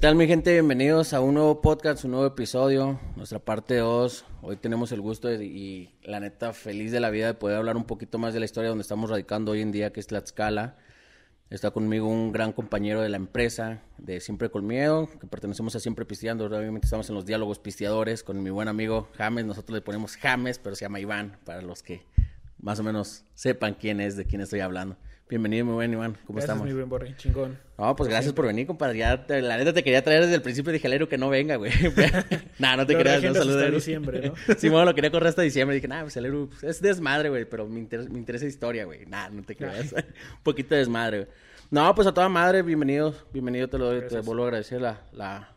tal mi gente? Bienvenidos a un nuevo podcast, un nuevo episodio, nuestra parte 2. Hoy tenemos el gusto y la neta feliz de la vida de poder hablar un poquito más de la historia donde estamos radicando hoy en día, que es Tlaxcala. Está conmigo un gran compañero de la empresa, de Siempre con Miedo, que pertenecemos a Siempre Pisteando. Obviamente estamos en los diálogos pisteadores con mi buen amigo James. Nosotros le ponemos James, pero se llama Iván, para los que más o menos sepan quién es, de quién estoy hablando. Bienvenido, muy buen Iván. ¿Cómo gracias, estamos? mi buen Borre, chingón. No, pues gracias por venir, compadre. Ya, la neta te quería traer desde el principio. Dije, Alero, que no venga, güey. nah, no te creas. No, saludos. hasta diciembre, ¿no? sí, bueno, lo quería correr hasta diciembre. Dije, nah, pues Alero, pues, es desmadre, güey. Pero me interesa, me interesa historia, güey. Nah, no te creas. Un poquito de desmadre, güey. No, pues a toda madre, bienvenido. Bienvenido, te lo doy. Te vuelvo a agradecer la, la,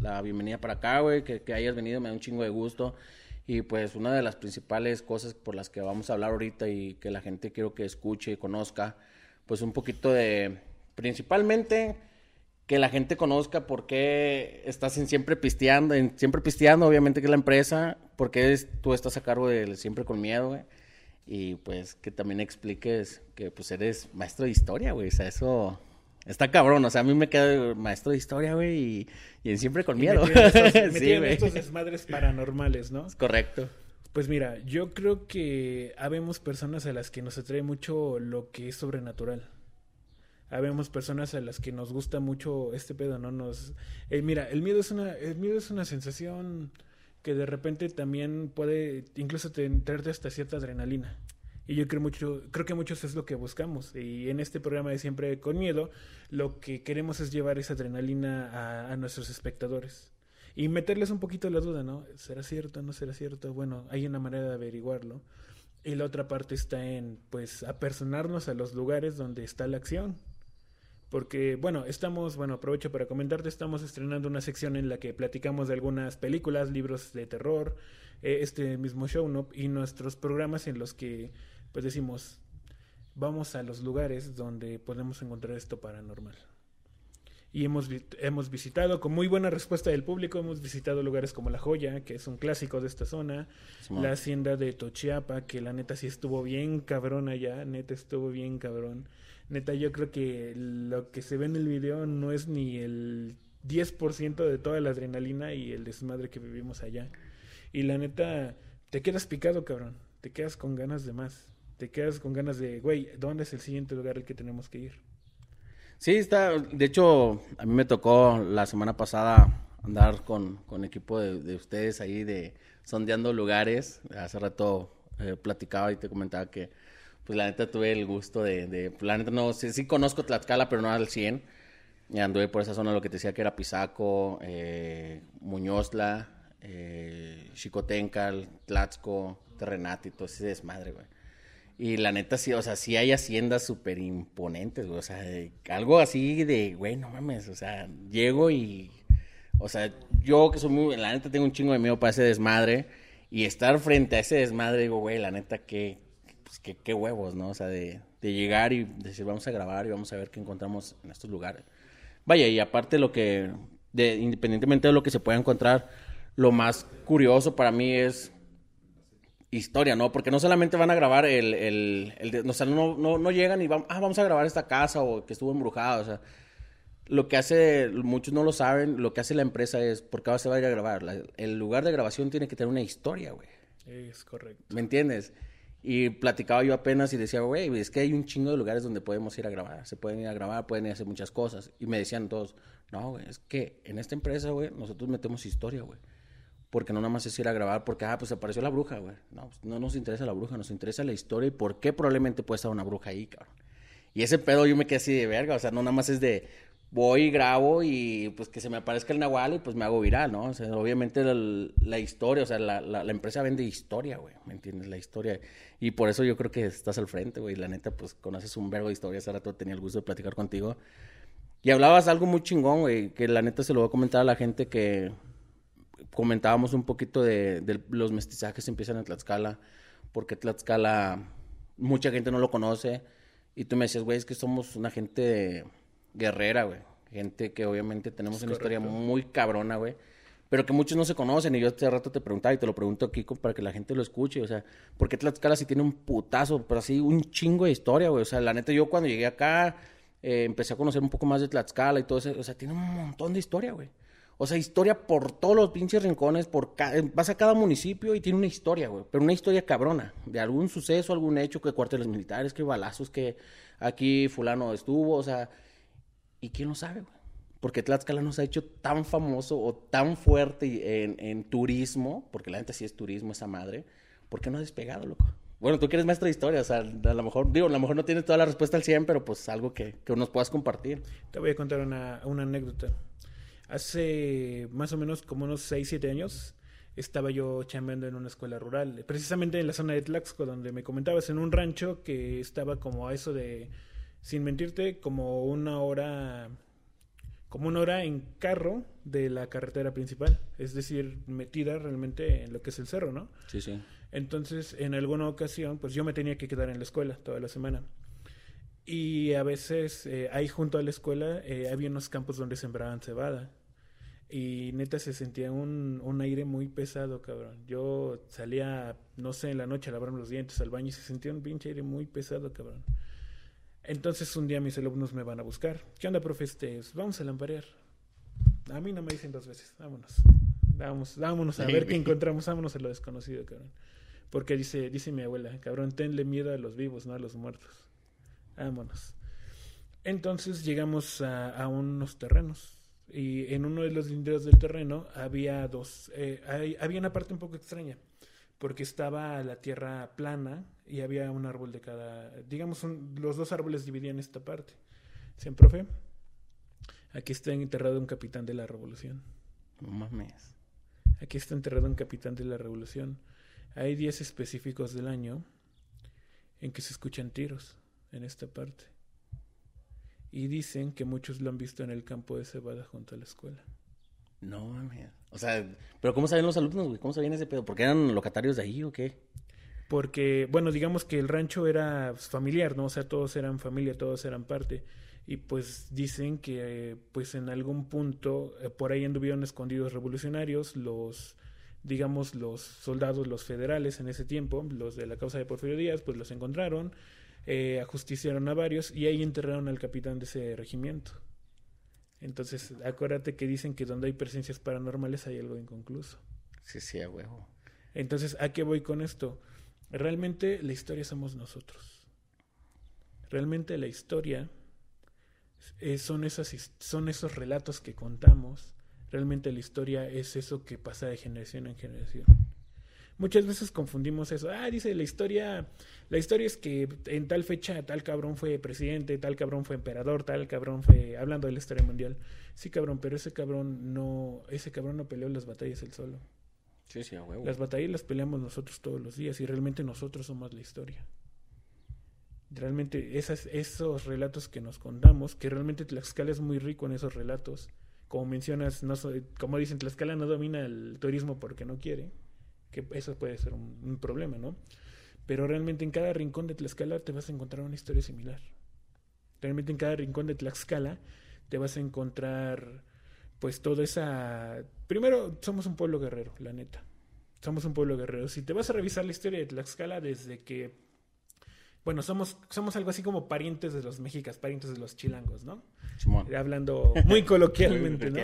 la bienvenida para acá, güey. Que, que hayas venido, me da un chingo de gusto. Y pues una de las principales cosas por las que vamos a hablar ahorita y que la gente quiero que escuche y conozca pues un poquito de, principalmente que la gente conozca por qué estás siempre pisteando, siempre pisteando, obviamente que es la empresa, por qué tú estás a cargo de siempre con miedo, güey. Y pues que también expliques que pues eres maestro de historia, güey. O sea, eso está cabrón. O sea, a mí me queda maestro de historia, güey, y, siempre con miedo. Me sí, estos desmadres paranormales, ¿no? Es correcto. Pues mira, yo creo que habemos personas a las que nos atrae mucho lo que es sobrenatural. Habemos personas a las que nos gusta mucho este pedo, ¿no? Nos, eh, mira, el miedo es una, el miedo es una sensación que de repente también puede incluso traerte hasta cierta adrenalina. Y yo creo mucho, creo que muchos es lo que buscamos. Y en este programa de siempre con miedo, lo que queremos es llevar esa adrenalina a, nuestros espectadores y meterles un poquito la duda, ¿no? ¿Será cierto? ¿No será cierto? Bueno, hay una manera de averiguarlo. Y la otra parte está en, pues, apersonarnos a los lugares donde está la acción. Porque, bueno, estamos, bueno, aprovecho para comentarte, estamos estrenando una sección en la que platicamos de algunas películas, libros de terror, eh, este mismo show, ¿no? Y nuestros programas en los que, pues, decimos, vamos a los lugares donde podemos encontrar esto paranormal y hemos, hemos visitado con muy buena respuesta del público, hemos visitado lugares como La Joya, que es un clásico de esta zona, la hacienda de Tochiapa, que la neta sí estuvo bien cabrón allá, neta estuvo bien cabrón. Neta yo creo que lo que se ve en el video no es ni el 10% de toda la adrenalina y el desmadre que vivimos allá. Y la neta, te quedas picado, cabrón, te quedas con ganas de más, te quedas con ganas de, güey, ¿dónde es el siguiente lugar al que tenemos que ir? Sí, está. De hecho, a mí me tocó la semana pasada andar con, con equipo de, ustedes ahí de sondeando lugares. Hace rato eh, platicaba y te comentaba que, pues la neta tuve el gusto de, de la neta no, sí, sí, conozco Tlaxcala, pero no al 100. Y anduve por esa zona, lo que te decía que era Pisaco, eh, Muñozla, eh, Xicotencal, Tlaxco, Terrenati, todo ese desmadre, güey. Y la neta, sí, o sea, sí hay haciendas súper imponentes, güey. O sea, algo así de, güey, no mames. O sea, llego y. O sea, yo que soy muy. La neta tengo un chingo de miedo para ese desmadre. Y estar frente a ese desmadre, digo, güey, la neta, qué, pues, qué, qué huevos, ¿no? O sea, de, de llegar y decir, vamos a grabar y vamos a ver qué encontramos en estos lugares. Vaya, y aparte lo que. De, independientemente de lo que se pueda encontrar, lo más curioso para mí es historia, ¿no? Porque no solamente van a grabar el, el, el o sea, no, no, no, llegan y van, ah, vamos a grabar esta casa o que estuvo embrujada, o sea, lo que hace, muchos no lo saben, lo que hace la empresa es, ¿por qué se va a ir a grabar? el lugar de grabación tiene que tener una historia, güey. Es correcto. ¿Me entiendes? Y platicaba yo apenas y decía, güey, es que hay un chingo de lugares donde podemos ir a grabar. Se pueden ir a grabar, pueden ir a hacer muchas cosas. Y me decían todos, no, güey, es que en esta empresa, güey, nosotros metemos historia, güey porque no nada más es ir a grabar porque, ah, pues apareció la bruja, güey. No, pues, no nos interesa la bruja, nos interesa la historia y por qué probablemente puede estar una bruja ahí, cabrón. Y ese pedo yo me quedé así de verga, o sea, no nada más es de voy y grabo y pues que se me aparezca el nahual y pues me hago viral, ¿no? O sea, obviamente la, historia, o sea, la, la, empresa vende historia, güey, ¿me entiendes? La historia. Y por eso yo creo que estás al frente, güey. La neta, pues conoces un verbo de historia, hace rato tenía el gusto de platicar contigo. Y hablabas algo muy chingón, güey, que la neta se lo voy a comentar a la gente que comentábamos un poquito de, los mestizajes que empiezan en Tlaxcala, porque Tlaxcala mucha gente no lo conoce. Y tú me decías, güey, es que somos una gente guerrera, güey. Gente que obviamente tenemos una historia muy cabrona, güey. Pero que muchos no se conocen. Y yo hace rato te preguntaba y te lo pregunto aquí para que la gente lo escuche. O sea, ¿por qué Tlaxcala sí tiene un putazo, pero así un chingo de historia, güey? O sea, la neta, yo cuando llegué acá, eh, empecé a conocer un poco más de Tlaxcala y todo eso. O sea, tiene un montón de historia, güey. O sea, historia por todos los pinches rincones, por vas a cada municipio y tiene una historia, güey. Pero una historia cabrona, de algún suceso, algún hecho, que cuarteles militares, que balazos, que aquí fulano estuvo, o sea... ¿Y quién lo sabe, güey? Porque Tlaxcala nos ha hecho tan famoso o tan fuerte en, turismo, porque la gente sí es turismo, esa madre. ¿Por qué no ha despegado, loco? Bueno, tú que eres maestra de historia, o sea, a lo mejor, digo, a lo mejor no tienes toda la respuesta al 100, pero pues algo que, que nos puedas compartir. Te voy a contar una, una anécdota. Hace más o menos como unos 6, 7 años estaba yo chambeando en una escuela rural, precisamente en la zona de Tlaxco, donde me comentabas, en un rancho que estaba como a eso de, sin mentirte, como una hora, como una hora en carro de la carretera principal, es decir, metida realmente en lo que es el cerro, ¿no? Sí, sí. Entonces, en alguna ocasión, pues yo me tenía que quedar en la escuela toda la semana. Y a veces eh, ahí junto a la escuela eh, había unos campos donde sembraban cebada. Y neta se sentía un, un, aire muy pesado, cabrón. Yo salía, no sé, en la noche a lavarme los dientes al baño y se sentía un pinche aire muy pesado, cabrón. Entonces un día mis alumnos me van a buscar. ¿Qué onda, profe? Este, vamos a lamparear. A mí no me dicen dos veces. Vámonos. Vámonos, vámonos a ver qué encontramos. Vámonos a lo desconocido, cabrón. Porque dice, dice mi abuela, cabrón, tenle miedo a los vivos, no a los muertos. Vámonos. Entonces llegamos a, a unos terrenos y en uno de los linderos del terreno había dos, eh, había una parte un poco extraña, porque estaba la tierra plana y había un árbol de cada, digamos, los dos árboles dividían esta parte. Dicen, profe, aquí está enterrado un capitán de la revolución. No mames. Aquí está enterrado un capitán de la revolución. Hay días específicos del año en que se escuchan tiros en esta parte. Y dicen que muchos lo han visto en el campo de cebada junto a la escuela. No, mames. O sea, pero ¿cómo sabían los alumnos, güey? ¿Cómo sabían ese pedo? ¿Porque eran locatarios de ahí o qué? Porque, bueno, digamos que el rancho era familiar, ¿no? O sea, todos eran familia, todos eran parte. Y pues dicen que, pues en algún punto, eh, por ahí anduvieron escondidos revolucionarios, los, digamos, los soldados, los federales en ese tiempo, los de la causa de Porfirio Díaz, pues los encontraron eh, ajusticiaron a varios y ahí enterraron al capitán de ese regimiento. Entonces, acuérdate que dicen que donde hay presencias paranormales hay algo inconcluso. Sí, sí, a huevo. Entonces, ¿a qué voy con esto? Realmente la historia somos nosotros. Realmente la historia eh, son, esas, son esos relatos que contamos. Realmente la historia es eso que pasa de generación en generación. Muchas veces confundimos eso. Ah, dice la historia, la historia es que en tal fecha tal cabrón fue presidente, tal cabrón fue emperador, tal cabrón fue hablando de la historia mundial. Sí, cabrón, pero ese cabrón no, ese cabrón no peleó las batallas él solo. Sí, sí, a huevo. Las batallas las peleamos nosotros todos los días y realmente nosotros somos la historia. Realmente esas, esos relatos que nos contamos, que realmente Tlaxcala es muy rico en esos relatos. Como mencionas, no como dicen, Tlaxcala no domina el turismo porque no quiere que eso puede ser un, problema, ¿no? Pero realmente en cada rincón de Tlaxcala te vas a encontrar una historia similar. Realmente en cada rincón de Tlaxcala te vas a encontrar pues toda esa... Primero, somos un pueblo guerrero, la neta. Somos un pueblo guerrero. Si te vas a revisar la historia de Tlaxcala desde que bueno, somos, somos algo así como parientes de los mexicas, parientes de los chilangos, ¿no? Hablando muy coloquialmente, ¿no?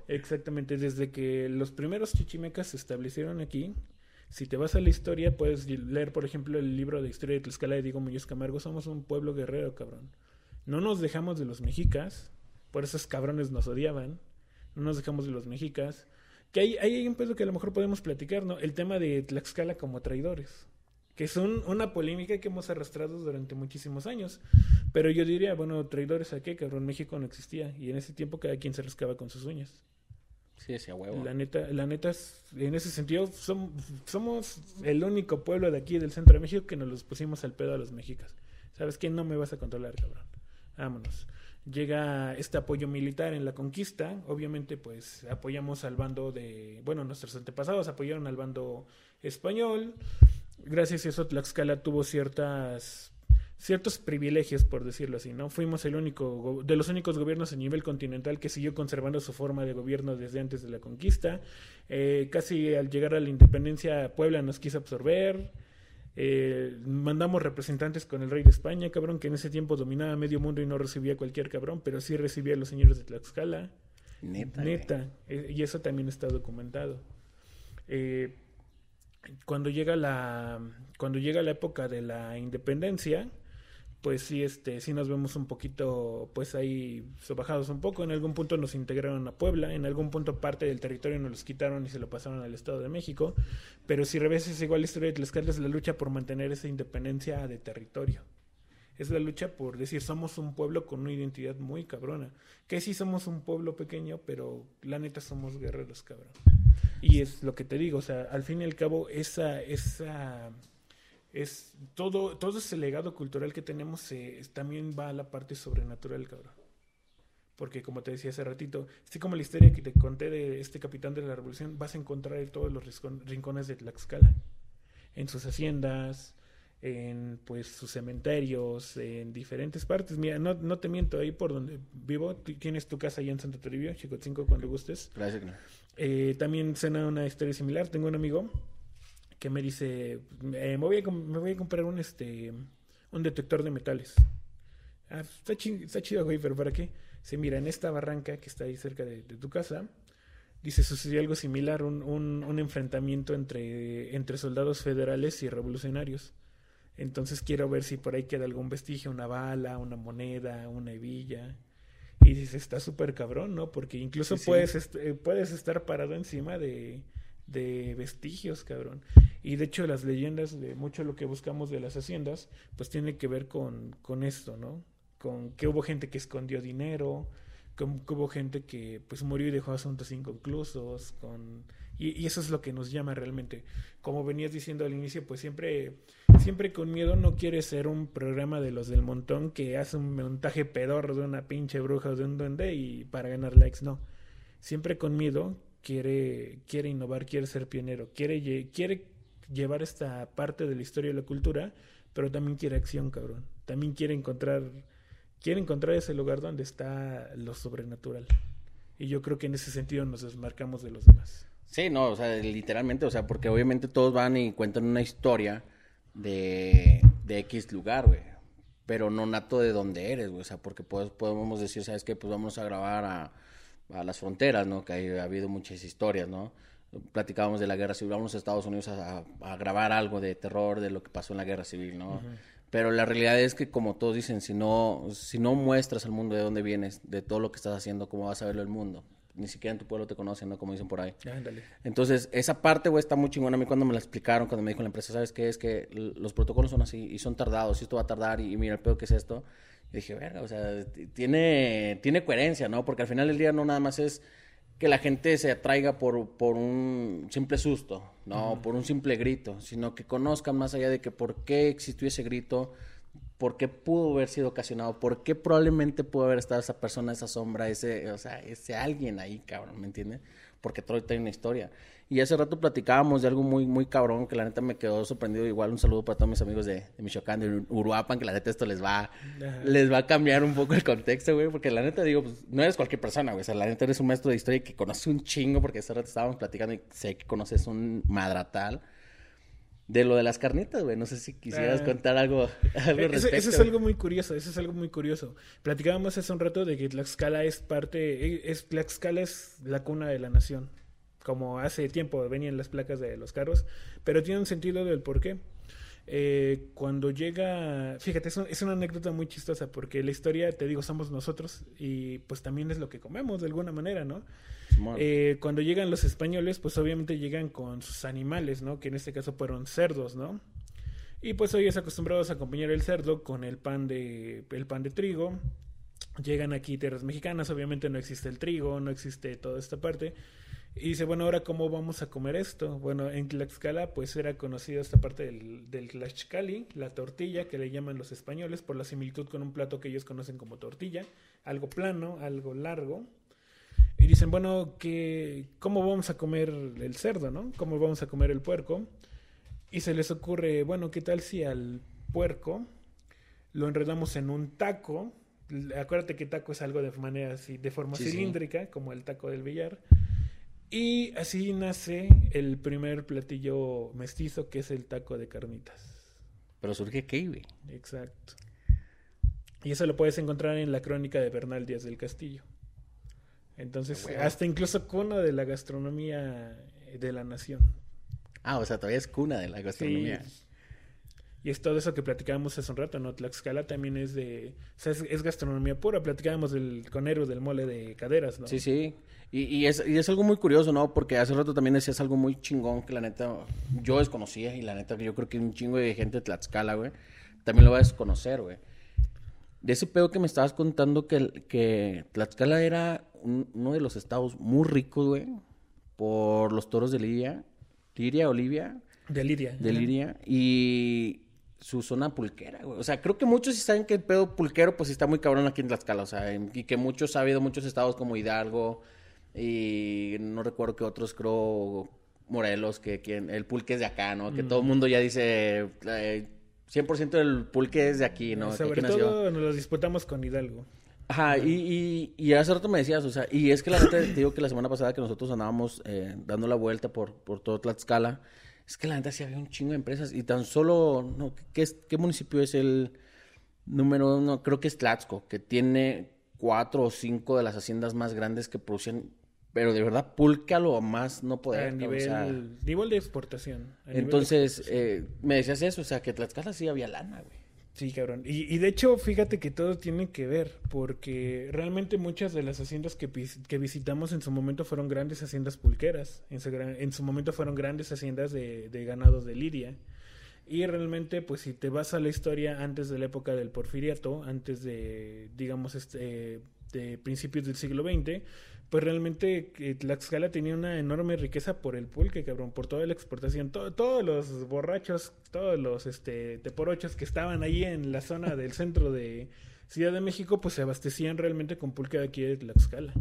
Exactamente, desde que los primeros chichimecas se establecieron aquí, si te vas a la historia, puedes leer, por ejemplo, el libro de historia de Tlaxcala de Diego Muñoz Camargo, somos un pueblo guerrero, cabrón. No nos dejamos de los mexicas, por esos cabrones nos odiaban, no nos dejamos de los mexicas. Que hay, hay un pedo que a lo mejor podemos platicar, ¿no? El tema de Tlaxcala como traidores que es una polémica que hemos arrastrado durante muchísimos años. Pero yo diría, bueno, traidores a qué, cabrón, México no existía y en ese tiempo cada quien se rascaba con sus uñas. Sí, ese huevo. La neta, la neta, en ese sentido, somos el único pueblo de aquí del centro de México que nos los pusimos al pedo a los mexicas. ¿Sabes qué? No me vas a controlar, cabrón. Vámonos. Llega este apoyo militar en la conquista. Obviamente, pues apoyamos al bando de. Bueno, nuestros antepasados apoyaron al bando español gracias a eso Tlaxcala tuvo ciertas ciertos privilegios, por decirlo así, ¿no? Fuimos el único, de los únicos gobiernos a nivel continental que siguió conservando su forma de gobierno desde antes de la conquista. Eh, casi al llegar a la independencia, Puebla nos quiso absorber. Eh, mandamos representantes con el rey de España, cabrón, que en ese tiempo dominaba medio mundo y no recibía a cualquier cabrón, pero sí recibía a los señores de Tlaxcala. Neta. Neta. Eh, y eso también está documentado. Eh, cuando llega la cuando llega la época de la independencia, pues sí, este, sí nos vemos un poquito, pues ahí sobajados un poco. En algún punto nos integraron a Puebla, en algún punto parte del territorio nos los quitaron y se lo pasaron al Estado de México. Pero si reveses igual la historia de Tlaxcala es la lucha por mantener esa independencia de territorio. Es la lucha por decir somos un pueblo con una identidad muy cabrona. Que sí somos un pueblo pequeño, pero la neta somos guerreros, cabrón. Y es lo que te digo, o sea, al fin y al cabo, esa, esa es todo, todo ese legado cultural que tenemos eh, también va a la parte sobrenatural, cabrón. Porque como te decía hace ratito, así como la historia que te conté de este capitán de la revolución, vas a encontrar en todos los rincones de Tlaxcala. En sus haciendas, en pues sus cementerios, en diferentes partes. Mira, no, no te miento, ahí por donde vivo, tienes tu casa allá en Santa Toribio, Chicotzinco, cuando gustes. Gracias. Eh, también suena una historia similar. Tengo un amigo que me dice, eh, me, voy a, me voy a comprar un, este, un detector de metales. Ah, está, está, chido, güey, pero ¿para qué? Se mira, en esta barranca que está ahí cerca de, tu casa, dice, sucedió algo similar, un, un, un, enfrentamiento entre, entre soldados federales y revolucionarios. Entonces quiero ver si por ahí queda algún vestigio, una bala, una moneda, una hebilla. Y dice, está súper cabrón, ¿no? Porque incluso Puedes, eh, puedes estar parado encima de, de vestigios, cabrón. Y de hecho las leyendas de mucho lo que buscamos de las haciendas, pues tiene que ver con, con esto, ¿no? Con que hubo gente que escondió dinero, con, que hubo gente que pues murió y dejó asuntos inconclusos, con... Y, eso es lo que nos llama realmente. Como venías diciendo al inicio, pues siempre, siempre con miedo no quiere ser un programa de los del montón que hace un montaje pedor de una pinche bruja o de un duende y para ganar likes, no. Siempre con miedo quiere, quiere innovar, quiere ser pionero, quiere, quiere llevar esta parte de la historia y la cultura, pero también quiere acción, cabrón. También quiere encontrar, quiere encontrar ese lugar donde está lo sobrenatural. Y yo creo que en ese sentido nos desmarcamos de los demás. Sí, no, o sea, literalmente, o sea, porque obviamente todos van y cuentan una historia de, de X lugar, güey. Pero no nato de dónde eres, güey. O sea, porque podemos decir, ¿sabes qué? Pues vamos a grabar a, a las fronteras, ¿no? Que ha habido muchas historias, ¿no? platicábamos de la guerra civil, vamos a Estados Unidos a, grabar algo de terror de lo que pasó en la guerra civil, ¿no? Pero la realidad es que, como todos dicen, si no, si no muestras al mundo de dónde vienes, de todo lo que estás haciendo, ¿cómo vas a verlo el mundo? Ni siquiera en tu pueblo te conocen, ¿no? Como dicen por ahí. Entonces, esa parte, güey, está muy chingona. A mí cuando me la explicaron, cuando me dijo la empresa, ¿sabes qué? Es que los protocolos son así y son tardados y esto va a tardar y, mira el pedo que es esto. Y dije, verga, o sea, tiene, tiene coherencia, ¿no? Porque al final del día no nada más es que la gente se atraiga por, por un simple susto, no por un simple grito, sino que conozcan más allá de que por qué existió ese grito, por qué pudo haber sido ocasionado, por qué probablemente pudo haber estado esa persona, esa sombra, ese, o sea, ese alguien ahí, cabrón, ¿me entiendes? Porque todo tiene una historia. Y hace rato platicábamos de algo muy, muy cabrón que la neta me quedó sorprendido. Igual un saludo para todos mis amigos de, Michoacán, de Uruapan, que la neta esto les va, les va a cambiar un poco el contexto, güey. Porque la neta digo, pues no eres cualquier persona, güey. O sea, la neta eres un maestro de historia que conoce un chingo, porque hace rato estábamos platicando y sé que conoces un madratal. De lo de las carnitas, güey. No sé si quisieras ah. contar algo, algo eso, eso, es algo muy curioso, eso es algo muy curioso. Platicábamos hace un rato de que Tlaxcala es parte, es, Tlaxcala es la cuna de la nación como hace tiempo venían las placas de los carros, pero tiene un sentido del por qué. Eh, cuando llega, fíjate, es, una anécdota muy chistosa porque la historia, te digo, somos nosotros y pues también es lo que comemos de alguna manera, ¿no? Eh, cuando llegan los españoles, pues obviamente llegan con sus animales, ¿no? Que en este caso fueron cerdos, ¿no? Y pues hoy es acostumbrados a acompañar el cerdo con el pan de, el pan de trigo. Llegan aquí tierras mexicanas, obviamente no existe el trigo, no existe toda esta parte. Y dice, bueno, ahora cómo vamos a comer esto. Bueno, en Tlaxcala pues era conocida esta parte del, del tlaxcali, la tortilla que le llaman los españoles por la similitud con un plato que ellos conocen como tortilla, algo plano, algo largo. Y dicen, bueno, que ¿cómo vamos a comer el cerdo, no? ¿Cómo vamos a comer el puerco? Y se les ocurre, bueno, ¿qué tal si al puerco lo enredamos en un taco? Acuérdate que taco es algo de manera así, de forma cilíndrica, como el taco del billar y así nace el primer platillo mestizo que es el taco de carnitas. Pero surge qué, güey. Exacto. Y eso lo puedes encontrar en la crónica de Bernal Díaz del Castillo. Entonces, hasta incluso cuna de la gastronomía de la nación. Ah, o sea, todavía es cuna de la gastronomía. Y es todo eso que platicábamos hace un rato, ¿no? Tlaxcala también es de... O sea, es, gastronomía pura. Platicábamos del conero del mole de caderas, ¿no? Sí, sí. Y, y, es, y es algo muy curioso, ¿no? Porque hace rato también decías algo muy chingón que la neta yo desconocía y la neta que yo creo que un chingo de gente de Tlaxcala, güey, también lo va a desconocer, güey. De ese pedo que me estabas contando que, que Tlaxcala era uno de los estados muy ricos, güey, por los toros de Lidia. Liria, Olivia. De Liria. De Liria. Y su zona pulquera, güey. O sea, creo que muchos sí saben que el pedo pulquero, pues está muy cabrón aquí en Tlaxcala. O sea, y que muchos ha habido muchos estados como Hidalgo y no recuerdo que otros, creo, Morelos, que, el pulque es de acá, ¿no? Que todo el mundo ya dice. Eh, 100% del pulque es de aquí, ¿no? Sobre todo nos lo disputamos con Hidalgo. Ajá, y, y, hace rato me decías, o sea, y es que la neta, te digo que la semana pasada que nosotros andábamos eh, dando la vuelta por, por todo Tlaxcala, es que la neta sí había un chingo de empresas y tan solo, no, ¿qué, qué municipio es el número uno? Creo que es Tlaxco, que tiene cuatro o cinco de las haciendas más grandes que producen pero de verdad pulque a lo más no poder. A nivel, nivel de exportación. Entonces, eh, me decías eso, o sea, que Tlaxcala sí había lana, güey. Sí, cabrón. Y, y, de hecho, fíjate que todo tiene que ver, porque realmente muchas de las haciendas que, que visitamos en su momento fueron grandes haciendas pulqueras. En su, en su momento fueron grandes haciendas de, de ganados de liria. Y realmente, pues si te vas a la historia antes de la época del porfiriato, antes de, digamos, este, de principios del siglo XX, pues realmente Tlaxcala tenía una enorme riqueza por el pulque, cabrón, por toda la exportación. todos los borrachos, todos los este, teporochos que estaban ahí en la zona del centro de Ciudad de México, pues se abastecían realmente con pulque de aquí de Tlaxcala.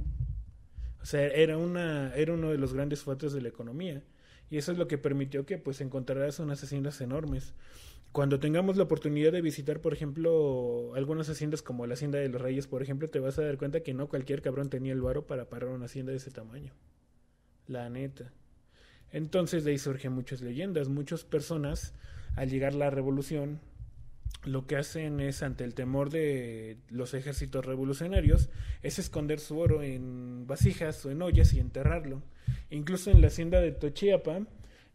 O sea, era, una, era uno de los grandes fuertes de la economía. Y eso es lo que permitió que pues encontraras unas haciendas enormes cuando tengamos la oportunidad de visitar, por ejemplo, algunas haciendas como la Hacienda de los Reyes, por ejemplo, te vas a dar cuenta que no cualquier cabrón tenía el varo para parar una hacienda de ese tamaño. La neta. Entonces de ahí surgen muchas leyendas. Muchas personas, al llegar la revolución, lo que hacen es, ante el temor de los ejércitos revolucionarios, es esconder su oro en vasijas o en ollas y enterrarlo. Incluso en la hacienda de Tochiapa,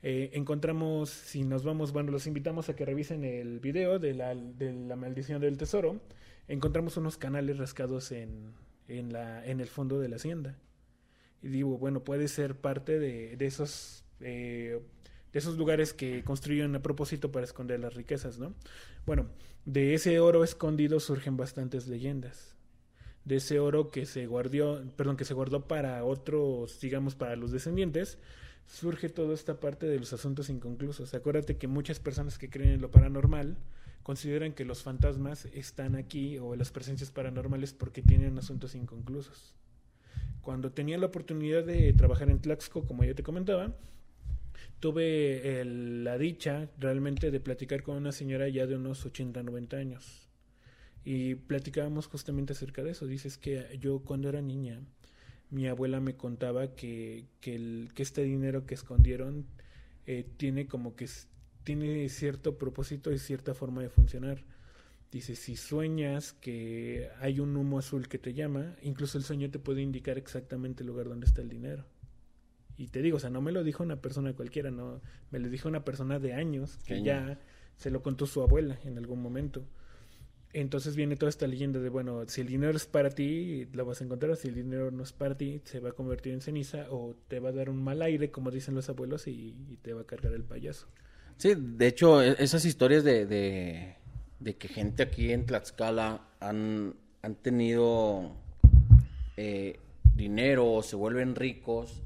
eh, encontramos, si nos vamos, bueno, los invitamos a que revisen el video de la, de la maldición del tesoro. Encontramos unos canales rascados en, en, la, en el fondo de la hacienda. Y digo, bueno, puede ser parte de, de esos, eh, de esos lugares que construyen a propósito para esconder las riquezas, ¿no? Bueno, de ese oro escondido surgen bastantes leyendas de ese oro que se guardó, perdón, que se guardó para otros, digamos, para los descendientes, surge toda esta parte de los asuntos inconclusos. Acuérdate que muchas personas que creen en lo paranormal consideran que los fantasmas están aquí o las presencias paranormales porque tienen asuntos inconclusos. Cuando tenía la oportunidad de trabajar en Tlaxco, como ya te comentaba, tuve la dicha realmente de platicar con una señora ya de unos 80, 90 años. Y platicábamos justamente acerca de eso. Dices que yo cuando era niña mi abuela me contaba que, que, el, que este dinero que escondieron eh, tiene como que tiene cierto propósito y cierta forma de funcionar. Dice, si sueñas que hay un humo azul que te llama, incluso el sueño te puede indicar exactamente el lugar donde está el dinero. Y te digo, o sea, no me lo dijo una persona cualquiera, no, me lo dijo una persona de años que ya se lo contó su abuela en algún momento. Entonces viene toda esta leyenda de, bueno, si el dinero es para ti, lo vas a encontrar, si el dinero no es para ti, se va a convertir en ceniza o te va a dar un mal aire, como dicen los abuelos, y, te va a cargar el payaso. Sí, de hecho, e, esas historias de, de, que gente aquí en Tlaxcala han, han tenido eh, dinero o se vuelven ricos,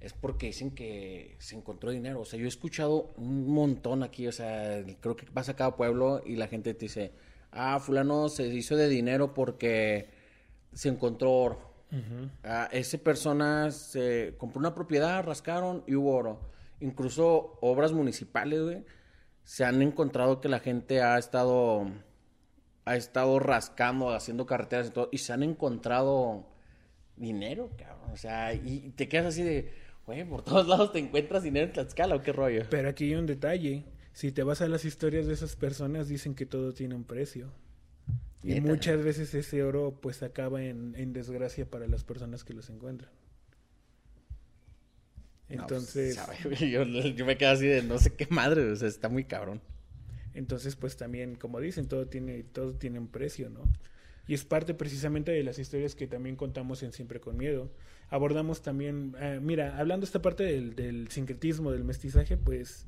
es porque dicen que se encontró dinero. O sea, yo he escuchado un montón aquí, o sea, creo que vas a cada pueblo y la gente te dice ah, fulano se hizo de dinero porque se encontró oro. Ah, esa persona se compró una propiedad, rascaron y hubo oro. Incluso obras municipales, güey, se han encontrado que la gente ha estado ha estado rascando, haciendo carreteras y todo, y se han encontrado dinero, cabrón. O sea, y te quedas así de, güey, por todos lados te encuentras dinero en Tlaxcala, ¿o qué rollo? Pero aquí hay un detalle si te vas a las historias de esas personas, dicen que todo tiene un precio. Y muchas veces ese oro pues acaba en, en desgracia para las personas que los encuentran. Pues, Entonces... yo, yo, me quedo así de no sé qué madre, o sea, está muy cabrón. Entonces, pues también, como dicen, todo tiene, todo tiene un precio, ¿no? Y es parte precisamente de las historias que también contamos en Siempre con Miedo. Abordamos también, eh, mira, hablando esta parte del, del sincretismo, del mestizaje, pues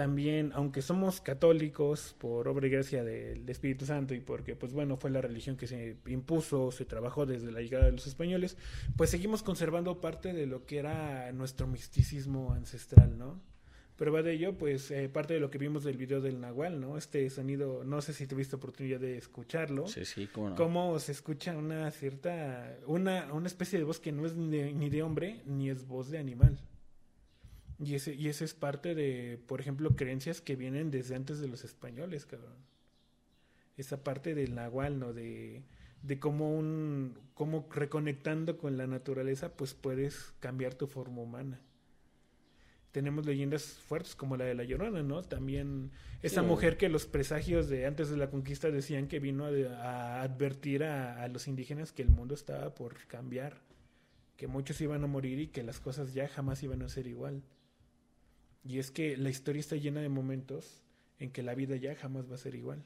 también, aunque somos católicos por obra y gracia del Espíritu Santo y porque, pues bueno, fue la religión que se impuso, se trabajó desde la llegada de los españoles, pues seguimos conservando parte de lo que era nuestro misticismo ancestral, ¿no? Prueba de ello, pues eh, parte de lo que vimos del video del Nahual, ¿no? Este sonido, no sé si tuviste oportunidad de escucharlo. Sí, sí, cómo no. Cómo se escucha una cierta, una, una especie de voz que no es ni de, ni de hombre, ni es voz de animal. Y ese, y ese es parte de, por ejemplo, creencias que vienen desde antes de los españoles, cabrón. Esa parte del nahual, ¿no? De, de cómo un, cómo reconectando con la naturaleza, pues puedes cambiar tu forma humana tenemos leyendas fuertes como la de la Llorona, ¿no? También esa mujer que los presagios de antes de la conquista decían que vino a, advertir a, los indígenas que el mundo estaba por cambiar, que muchos iban a morir y que las cosas ya jamás iban a ser igual. Y es que la historia está llena de momentos en que la vida ya jamás va a ser igual.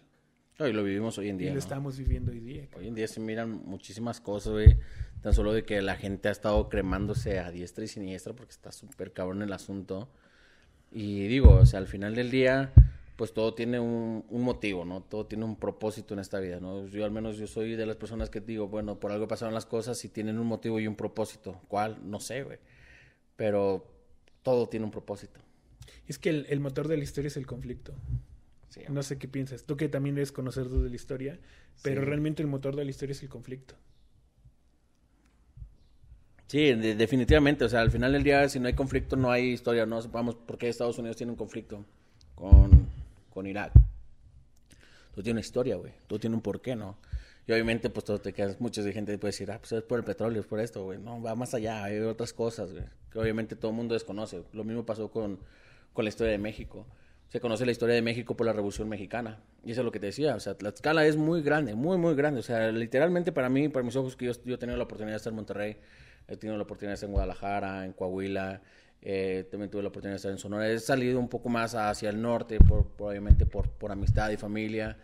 Y lo vivimos hoy en día. Y lo estamos viviendo hoy día. Hoy en día se miran muchísimas cosas, güey. Tan solo de que la gente ha estado cremándose a diestra y siniestra porque está súper cabrón el asunto. Y digo, o sea, al final del día, pues todo tiene un, motivo, ¿no? Todo tiene un propósito en esta vida, ¿no? Yo al menos yo soy de las personas que digo, bueno, por algo pasaron las cosas y tienen un motivo y un propósito. ¿Cuál? No sé, güey. Pero todo tiene un propósito. Es que el motor de la historia es el conflicto no sé qué piensas. Tú que también eres conocedor de la historia, pero realmente el motor de la historia es el conflicto. Sí, definitivamente. O sea, al final del día, si no hay conflicto, no hay historia. No sepamos por qué Estados Unidos tiene un conflicto con, con Irak. Tú tienes una historia, güey. Tú tienes un porqué, ¿no? Y obviamente, pues todo te quedas, mucha gente puede decir, ah, pues es por el petróleo, es por esto, güey. No, va más allá, hay otras cosas, güey. Que obviamente todo el mundo desconoce. Lo mismo pasó con, con la historia de México se conoce la historia de México por la Revolución Mexicana. Y eso es lo que te decía, o sea, la escala es muy grande, muy, muy grande. O sea, literalmente para mí, para mis ojos, que yo, yo he tenido la oportunidad de estar en Monterrey, he tenido la oportunidad de estar en Guadalajara, en Coahuila, eh, también tuve la oportunidad de estar en Sonora. He salido un poco más hacia el norte, por, obviamente por, por amistad y familia.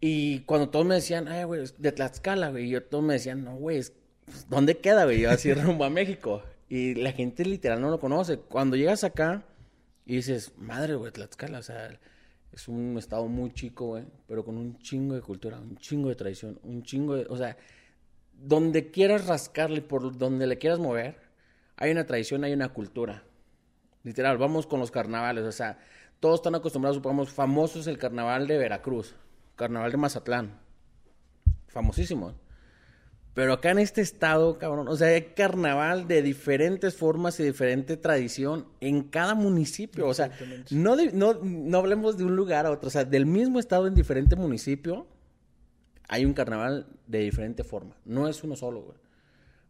Y cuando todos me decían, ay, güey, de Tlaxcala, güey, yo todos me decían, no, güey, ¿dónde queda, güey? Yo así rumbo a México. Y la gente literal no lo conoce. Cuando llegas acá y dices, madre, güey, Tlaxcala, o sea, es un estado muy chico, güey, pero con un chingo de cultura, un chingo de tradición, un chingo de, o sea, donde quieras rascarle, por donde le quieras mover, hay una tradición, hay una cultura. Literal, vamos con los carnavales, o sea, todos están acostumbrados, supongamos, famosos el carnaval de Veracruz, carnaval de Mazatlán, famosísimo. Pero acá en este estado, cabrón, o sea, hay carnaval de diferentes formas y diferente tradición en cada municipio. O sea, no, no, no hablemos de un lugar a otro, o sea, del mismo estado en diferente municipio hay un carnaval de diferente forma. No es uno solo, güey.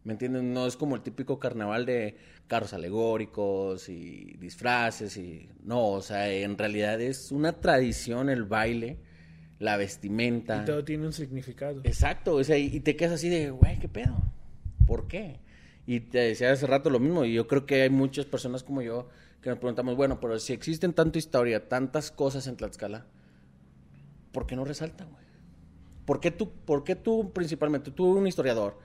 ¿Me entienden? No es como el típico carnaval de carros alegóricos y disfraces y... No, o sea, en realidad es una tradición el baile la vestimenta. Y todo tiene un significado. Exacto, o sea, y te quedas así de, güey, ¿qué pedo? ¿Por qué? Y te decía hace rato lo mismo, y yo creo que hay muchas personas como yo que nos preguntamos, bueno, pero si existen tanta historia, tantas cosas en Tlaxcala, ¿por qué no resalta, güey? ¿Por qué tú, por qué tú principalmente, tú un historiador,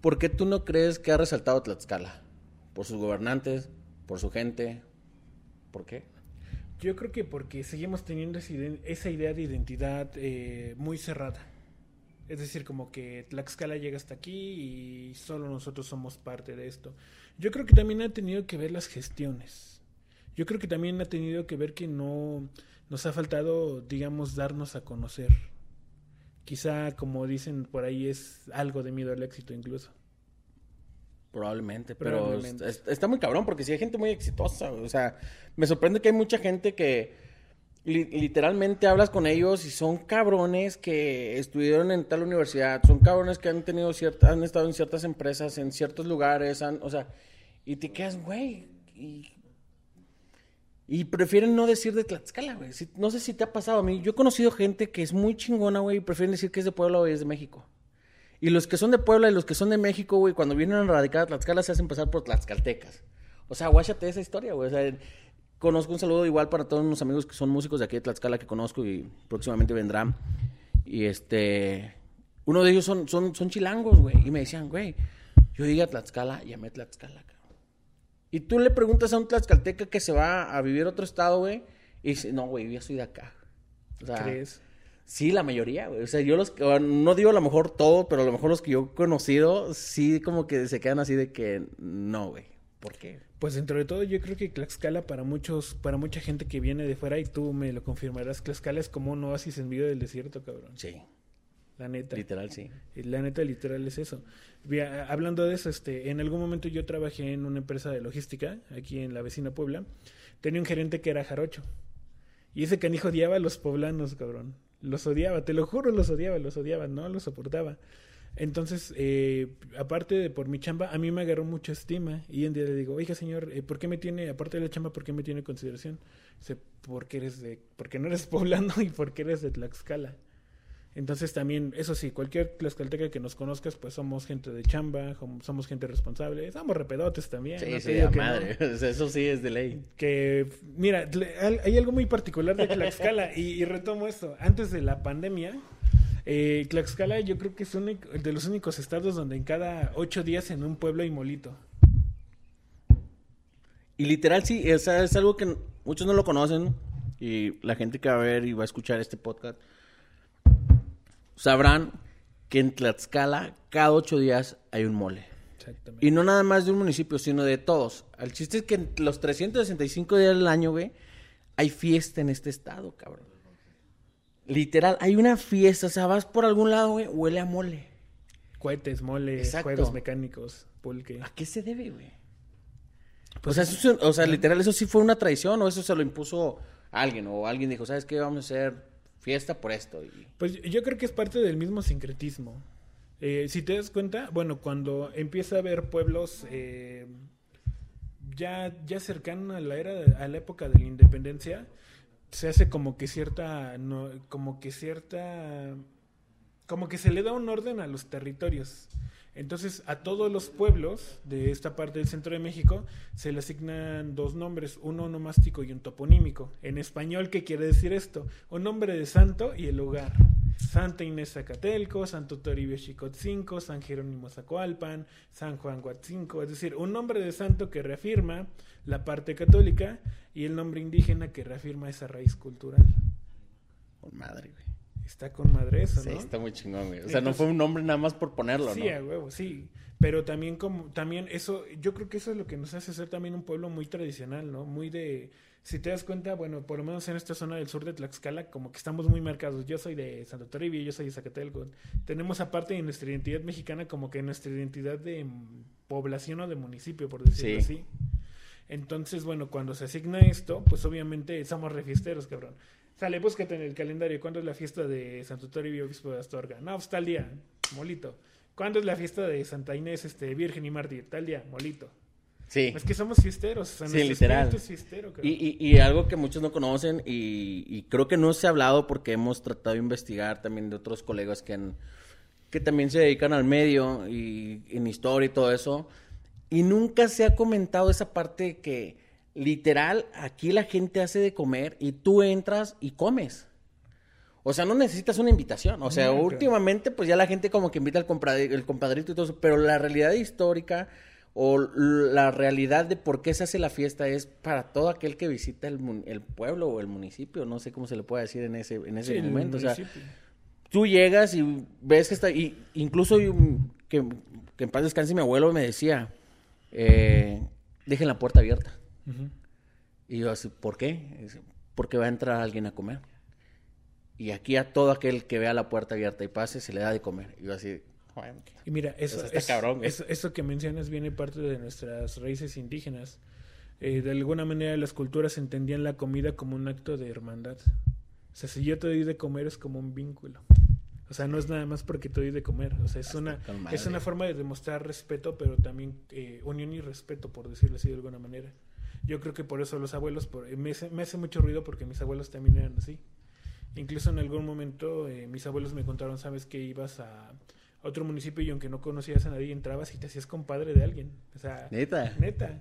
¿por qué tú no crees que ha resaltado Tlaxcala? ¿Por sus gobernantes? ¿Por su gente? ¿Por qué? Yo creo que porque seguimos teniendo esa idea de identidad eh, muy cerrada. Es decir, como que Tlaxcala llega hasta aquí y solo nosotros somos parte de esto. Yo creo que también ha tenido que ver las gestiones. Yo creo que también ha tenido que ver que no nos ha faltado, digamos, darnos a conocer. Quizá, como dicen por ahí, es algo de miedo al éxito incluso. Probablemente, pero Está, muy cabrón porque si hay gente muy exitosa, o sea, me sorprende que hay mucha gente que literalmente hablas con ellos y son cabrones que estudiaron en tal universidad, son cabrones que han tenido cierta, han estado en ciertas empresas, en ciertos lugares, o sea, y te quedas, güey, y, Y prefieren no decir de Tlaxcala, güey. Si- no sé si te ha pasado a mí. Yo he conocido gente que es muy chingona, güey, y prefieren decir que es de Puebla o es de México. Y los que son de Puebla y los que son de México, güey, cuando vienen a radicar a Tlaxcala se hacen pasar por tlaxcaltecas. O sea, guáchate esa historia, güey. O sea, conozco un saludo igual para todos mis amigos que son músicos de aquí de Tlaxcala que conozco y próximamente vendrán. Y este... Uno de ellos son, son, son chilangos, güey. Y me decían, güey, yo llegué a Tlaxcala y amé Tlaxcala, cabrón. Y tú le preguntas a un tlaxcalteca que se va a vivir a otro estado, güey, y dice, no, güey, yo soy de acá. O sea, ¿Crees? Sí, la mayoría, güey. O sea, yo los que, no digo a lo mejor todo, pero a lo mejor los que yo he conocido, sí como que se quedan así de que no, güey. ¿Por qué? Pues dentro de todo yo creo que Tlaxcala para muchos, para mucha gente que viene de fuera y tú me lo confirmarás, Tlaxcala es como un oasis en medio del desierto, cabrón. Sí, La neta. literal, sí. Y La neta literal es eso. Mira, hablando de eso, este, en algún momento yo trabajé en una empresa de logística aquí en la vecina Puebla. Tenía un gerente que era jarocho. Y ese canijo odiaba a los poblanos, cabrón. Los odiaba, te lo juro, los odiaba, los odiaba, no los soportaba. Entonces, eh, aparte de por mi chamba, a mí me agarró mucha estima. Y un día le digo, oiga, señor, eh, ¿por qué me tiene, aparte de la chamba, por qué me tiene en consideración? Dice, porque eres de, porque no eres poblano y porque eres de Tlaxcala. Entonces también, eso sí, cualquier tlaxcalteca que nos conozcas, pues somos gente de chamba, som- somos gente responsable, somos repedotes también. Sí, no a no. Eso sí es de ley. Que, mira, hay algo muy particular de Tlaxcala y, y retomo esto. Antes de la pandemia, eh, Tlaxcala yo creo que es único- de los únicos estados donde en cada ocho días en un pueblo hay molito. Y literal, sí, es, es algo que muchos no lo conocen. Y la gente que va a ver y va a escuchar este podcast sabrán que en Tlaxcala cada ocho días hay un mole. Exactamente. Y no nada más de un municipio, sino de todos. El chiste es que en los 365 días del año, güey, hay fiesta en este estado, cabrón. Literal, hay una fiesta. O sea, vas por algún lado, güey, huele a mole. Cohetes, mole, Exacto. juegos mecánicos, pulque. ¿A qué se debe, güey? o sea, eso, es- o sea, literal, eso sí fue una traición o eso se lo impuso alguien o alguien dijo, ¿sabes qué? Vamos a hacer fiesta por esto. Y... Pues yo creo que es parte del mismo sincretismo. Eh, si te das cuenta, bueno, cuando empieza a haber pueblos eh, ya, ya cercano a la era, a la época de la independencia, se hace como que cierta, no, como que cierta, como que se le da un orden a los territorios. Entonces, a todos los pueblos de esta parte del centro de México se le asignan dos nombres, uno onomástico y un toponímico. En español, ¿qué quiere decir esto? Un nombre de santo y el lugar. Santa Inés Zacatelco, Santo Toribio Xicotzinco, San Jerónimo Zacoalpan, San Juan Huatzinco. Es decir, un nombre de santo que reafirma la parte católica y el nombre indígena que reafirma esa raíz cultural. Con madre, güey. Está con madre eso, Sí, ¿no? está muy chingón, güey. O sea, no fue un nombre nada más por ponerlo, Sí, ¿no? a huevo, sí. Pero también como, también eso, yo creo que eso es lo que nos hace ser también un pueblo muy tradicional, ¿no? Muy de, si te das cuenta, bueno, por lo menos en esta zona del sur de Tlaxcala, como que estamos muy marcados. Yo soy de Santo Toribio, yo soy de Zacatelco. Tenemos aparte de nuestra identidad mexicana como que nuestra identidad de población o de municipio, por decirlo Sí. así. Entonces, bueno, cuando se asigna esto, pues obviamente somos refiesteros, cabrón. Sale, búscate en el calendario. ¿Cuándo es la fiesta de Santo Toribio, Obispo de Astorga? No, pues tal día, molito. ¿Cuándo es la fiesta de Santa Inés, este, Virgen y Mártir? Tal día, molito. Sí. Es que somos fiesteros. O sea, Sí, literal. es fiestero. Y, y, y algo que muchos no conocen y, y creo que no se ha hablado porque hemos tratado de investigar también de otros colegas que, han- que también se dedican al medio y en historia y todo eso. Y nunca se ha comentado esa parte que literal aquí la gente hace de comer y tú entras y comes. O sea, no necesitas una invitación. O sea, claro. últimamente pues ya la gente como que invita al compradri- el compadrito y todo eso. Pero la realidad histórica o la realidad de por qué se hace la fiesta es para todo aquel que visita el, pueblo o el municipio. No sé cómo se le puede decir en ese, en ese Sí, momento. O sea, tú llegas y ves que está... Y incluso yo, que, que en paz descanse mi abuelo me decía, eh, dejen la puerta abierta. Y yo así, ¿por qué? Porque va a entrar alguien a comer. Y aquí a todo aquel que vea la puerta abierta y pase, se le da de comer. Y yo así, "Bueno, Y mira, eso, Eso está es- cabrón, güey. eso, eso que mencionas viene parte de nuestras raíces indígenas. Eh, de alguna manera las culturas entendían la comida como un acto de hermandad. O sea, si yo te doy de comer es como un vínculo. O sea, no es nada más porque te doy de comer. O sea, es una, con madre. es una forma de demostrar respeto, pero también eh, unión y respeto, por decirlo así de alguna manera. Yo creo que por eso los abuelos, por, me, hace, me hace mucho ruido porque mis abuelos también eran así. Incluso en algún momento eh, mis abuelos me contaron, sabes que ibas a otro municipio y aunque no conocías a nadie entrabas y te hacías compadre de alguien. O sea, Neta. neta.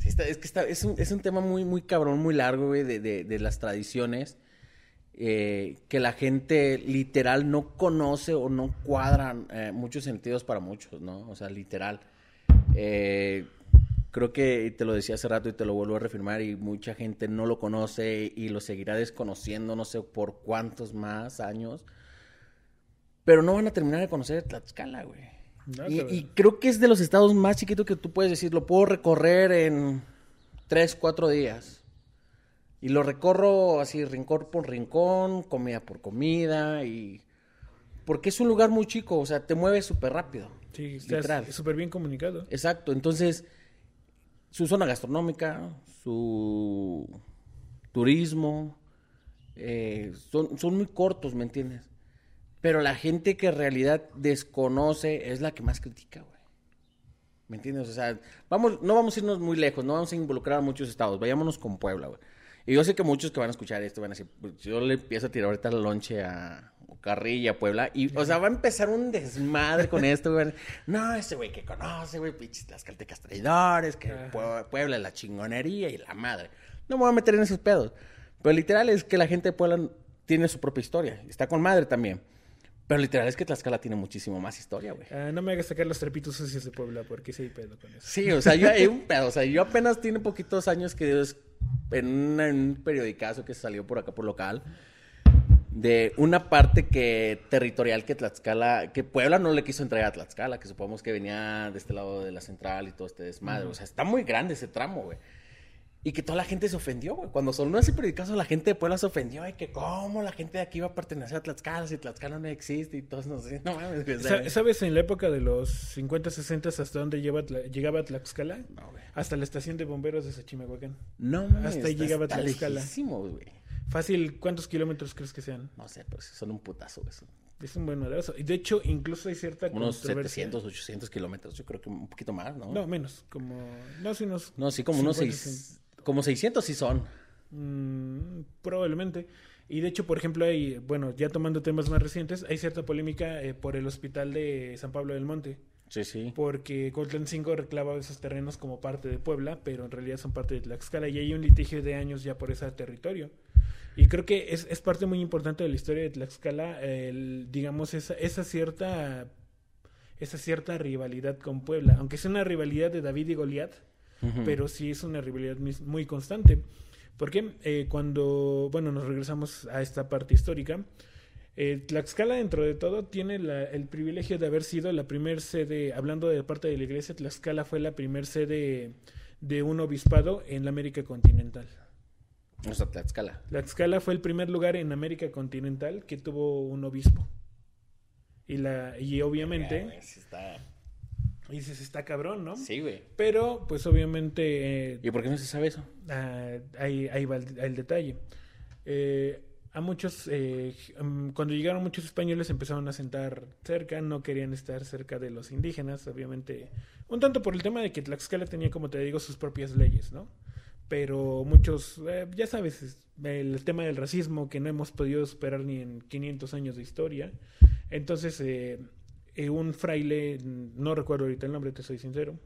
Sí, está- es que está, es, un, es un tema muy, muy cabrón, muy largo, güey, de, de, de las tradiciones eh, que la gente literal no conoce o no cuadran eh, muchos sentidos para muchos, ¿no? O sea, literal. Eh, creo que te lo decía hace rato y te lo vuelvo a reafirmar y mucha gente no lo conoce y lo seguirá desconociendo no sé por cuántos más años. Pero no van a terminar de conocer Tlaxcala, güey. No, Y, y creo que es de los estados más chiquitos que tú puedes decir, lo puedo recorrer en tres, cuatro días. Y lo recorro así, rincón por rincón, comida por comida, y... Porque es un lugar muy chico, o sea, te mueves súper rápido. Sí, estás súper bien comunicado. Exacto, entonces, su zona gastronómica, su turismo, eh, son, son muy cortos, ¿me entiendes? Pero la gente que en realidad desconoce es la que más critica, güey. ¿Me entiendes? O sea, vamos, no vamos a irnos muy lejos, no vamos a involucrar a muchos estados, vayámonos con Puebla, güey. Y yo sé que muchos que van a escuchar esto van a decir, pues, yo le empiezo a tirar ahorita la lonche a Carrilla, Puebla, y, o sea, va a empezar un desmadre con esto, güey. No, ese güey que conoce, güey, pinches tlaxcaltecas traidores, que. Pue- Puebla es la chingonería y la madre. No me voy a meter en esos pedos. Pero literal es que la gente de Puebla tiene su propia historia, está con madre también. Pero literal es que Tlaxcala tiene muchísimo más historia, güey. Ah, no me hagas sacar los trapitos sucios de Puebla porque sí hay pedo con eso. Sí, o sea, yo hay un pedo. O sea, yo apenas tiene poquitos años que es en, en un periodicazo que salió por acá por local de una parte que territorial que Tlaxcala, que Puebla no le quiso entregar a Tlaxcala, que supongamos que venía de este lado de la central y todo este desmadre. O sea, está muy grande ese tramo, güey. Y que toda la gente se ofendió, güey. Cuando sonó ese periodicazo, la gente de Puebla se ofendió. Ay, que cómo la gente de aquí va a pertenecer a Tlaxcala si Tlaxcala no existe y todos no sé. No mames, güey. ¿Sabes en la época de los 50, 60 hasta dónde lleva llegaba Tlaxcala? No, güey. Hasta la estación de bomberos de Xochimehuacán. No mames. Hasta ahí llegaba Tlaxcala. lejísimos, güey. Fácil, ¿cuántos kilómetros crees que sean? No sé, pero son un putazo eso. Es un buen madrazo. Y de hecho, incluso hay cierta Unos controversia. 700, 800 kilómetros. Yo creo que un poquito más, ¿no? No, menos. Como... No, sí, unos... No, sí, como unos 50, seis, como 600 sí son. Mm, probablemente. Y de hecho, por ejemplo, hay, bueno, ya tomando temas más recientes, hay cierta polémica eh, por el hospital de San Pablo del Monte. Sí, sí. Porque Cotlán 5 reclama esos terrenos como parte de Puebla, pero en realidad son parte de Tlaxcala y hay un litigio de años ya por ese territorio. Y creo que es, es parte muy importante de la historia de Tlaxcala, el, digamos, esa, esa cierta esa cierta rivalidad con Puebla, aunque es una rivalidad de David y Goliat, Ujú. pero sí es una rivalidad muy constante. Porque eh, cuando, bueno, nos regresamos a esta parte histórica, eh, Tlaxcala dentro de todo tiene la- el privilegio de haber sido la primer sede, hablando de parte de la iglesia, Tlaxcala fue la primer sede de un obispado en la América continental. O sea, Tlaxcala. Tlaxcala fue el primer lugar en América continental que tuvo un obispo. Y, la, y obviamente, güey, sí está- y dices, está cabrón, ¿no? Sí, güey. Pero, pues obviamente, eh, ¿Y por qué no se sabe eso? Ah, ahí, ahí va el, el detalle. Eh, a muchos, eh, mm, cuando llegaron muchos españoles empezaron a sentar cerca, no querían estar cerca de los indígenas, obviamente, un tanto por el tema de que Tlaxcala tenía, como te digo, sus propias leyes, ¿no? Pero muchos, eh, ya sabes, es- el tema del racismo que no hemos podido superar ni en 500 años de historia. Entonces, eh, un fraile, no recuerdo ahorita el nombre, te soy sincero,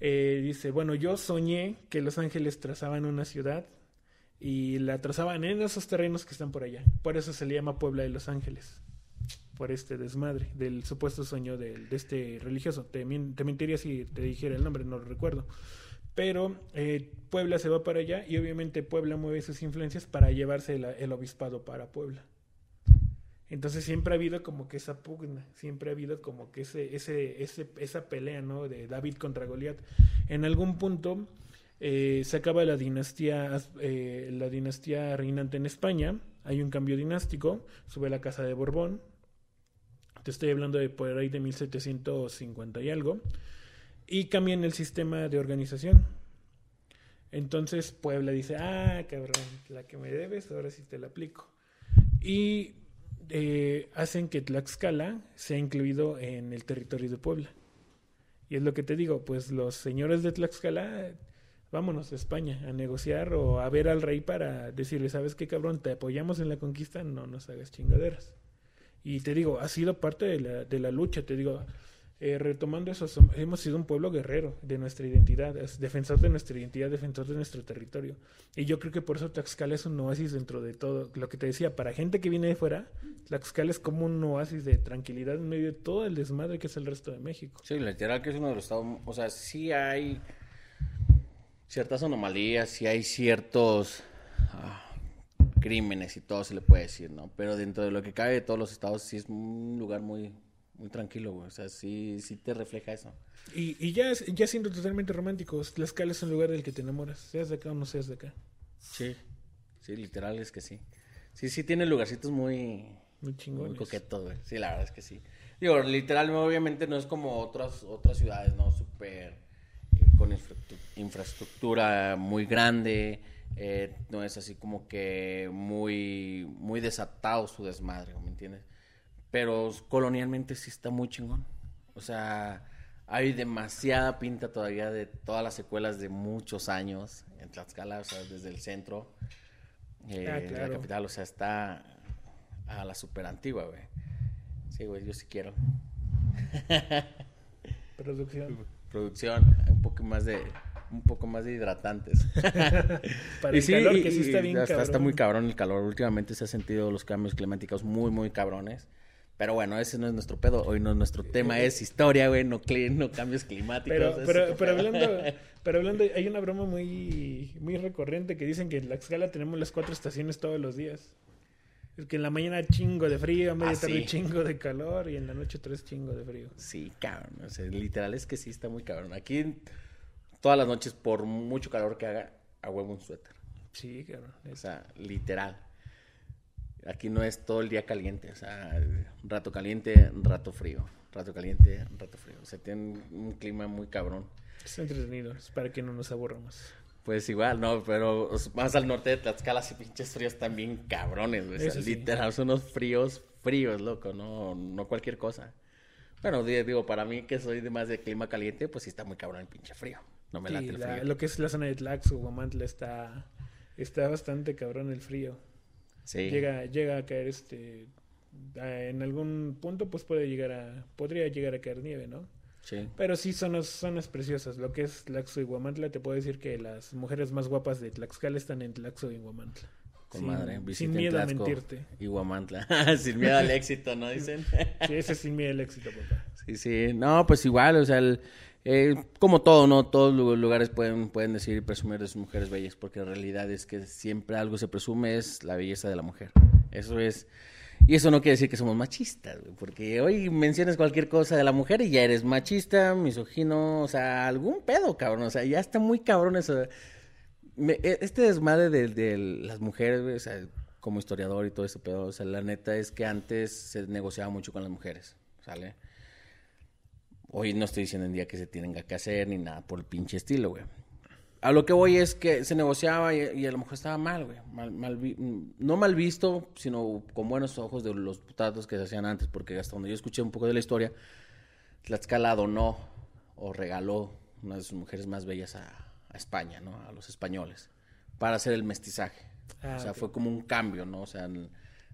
dice, bueno, yo soñé que Los Ángeles trazaban una ciudad y la trazaban en esos terrenos que están por allá. Por eso se le llama Puebla de Los Ángeles. Por este desmadre del supuesto sueño del- de, este religioso. Te, te mentiría si te dijera el nombre, no lo recuerdo. Pero eh, Puebla se va para allá y obviamente Puebla mueve sus influencias para llevarse la- el obispado para Puebla. Entonces siempre ha habido como que esa pugna, siempre ha habido como que ese, ese, ese, esa pelea, ¿no? De David contra Goliat. En algún punto eh, se acaba la dinastía, eh, la dinastía reinante en España, hay un cambio dinástico, sube la casa de Borbón, te estoy hablando de por ahí de 1750 y algo, y cambian el sistema de organización. Entonces Puebla dice, ah, cabrón, la que me debes, ahora sí te la aplico. Y eh, hacen que Tlaxcala sea incluido en el territorio de Puebla. Y es lo que te digo, pues los señores de Tlaxcala vámonos a España a negociar o a ver al rey para decirle, ¿sabes qué cabrón? Te apoyamos en la conquista, no nos hagas chingaderas. Y te digo, ha sido parte de la, de la lucha, te digo, eh, retomando eso, hemos sido un pueblo guerrero de nuestra identidad, defensor de nuestra identidad, defensor de nuestro territorio. Y yo creo que por eso Tlaxcala es un oasis dentro de todo. Lo que te decía, para gente que viene de fuera, Tlaxcala es como un oasis de tranquilidad en medio de todo el desmadre que es el resto de México. Sí, literal que es uno de los estados, o sea, sí hay ciertas anomalías, sí hay ciertos ah, crímenes y todo se le puede decir, ¿no? Pero dentro de lo que cabe de todos los estados sí es un lugar muy muy tranquilo, güey. O sea, sí, sí te refleja eso. Y, y ya, ya siendo totalmente románticos, la escala es un lugar del que te enamoras, seas de acá o no seas de acá. Sí, sí, literal es que sí. Sí, sí tiene lugarcitos muy... Muy chingones. Muy coquetos, güey. Sí, la verdad es que sí. Digo, literal, obviamente no es como otras, otras ciudades, ¿no? Súper... Con infraestructura muy grande. Eh, no es así como que muy, muy desatado su desmadre, ¿me entiendes? Pero colonialmente sí está muy chingón. O sea, hay demasiada pinta todavía de todas las secuelas de muchos años en Tlaxcala, o sea, desde el centro eh, ah, de la capital. O sea, está a la super antigua, güey. Sí, güey, yo sí quiero. Producción. Producción, un poco más de un poco más de hidratantes. Para el calor, que sí está bien está, está muy cabrón el calor. Últimamente se han sentido los cambios climáticos muy, muy cabrones. Pero bueno, ese no es nuestro pedo. Hoy no nuestro tema es historia, güey, no, no cambios climáticos. Pero, pero, pero, hablando, pero hablando, hay una broma muy, muy recurrente que dicen que en la escala tenemos las cuatro estaciones todos los días. Es que en la mañana chingo de frío, a media ah, tarde chingo de calor y en la noche tres chingo de frío. Sí, cabrón. O sea, literal es que sí está muy cabrón. Aquí todas las noches, por mucho calor que haga, a huevo un suéter. Sí, cabrón. O sea, literal. Aquí no es todo el día caliente, o sea, rato caliente, rato frío, rato caliente, rato frío. O sea, tiene un clima muy cabrón. Es entretenido, es para que no nos aburramos. Pues igual, no, pero más al norte de Tlaxcala, sí pinches fríos también cabrones, güey. literal, son unos fríos, fríos, loco, no, no cualquier cosa. Bueno, digo, para mí que soy de más de clima caliente, pues sí está muy cabrón el pinche frío. No me late el frío. Lo que es la zona de Tlaxo, Guamantla, está, está bastante cabrón el frío. Llega, llega a caer este en algún punto pues puede llegar a podría llegar a caer nieve, ¿no? Sí. Pero sí son zonas preciosas. Lo que es Tlaxo y Guamantla, te puedo decir que las mujeres más guapas de Tlaxcala están en Tlaxo y Guamantla. Con sin, miedo a mentirte. Y sin miedo al éxito, ¿no dicen? sí, ese es sin miedo al éxito, papá. Sí, sí. No, pues igual, o sea, el, eh, como todo, ¿no? Todos los lugares pueden, pueden decir y presumir de sus mujeres bellas, porque en realidad es que siempre algo se presume es la belleza de la mujer. Eso es... Y eso no quiere decir que somos machistas, porque hoy mencionas cualquier cosa de la mujer y ya eres machista, misógino, o sea, algún pedo, cabrón. O sea, ya está muy cabrón eso. E, este desmadre de, de las mujeres, o sea, como historiador y todo ese pedo, o sea, la neta es que antes se negociaba mucho con las mujeres, ¿sale? Hoy no estoy diciendo en día que se tienen que hacer ni nada por el pinche estilo, güey. A lo que voy es que se negociaba y, a lo mejor estaba mal, güey. Mal, no mal visto, sino con buenos ojos de los putados que se hacían antes, porque hasta donde yo escuché un poco de la historia, Tlaxcala donó o regaló una de sus mujeres más bellas a, España, ¿no? A los españoles, para hacer el mestizaje. Ah, o sea, fue como un cambio, ¿no? O sea,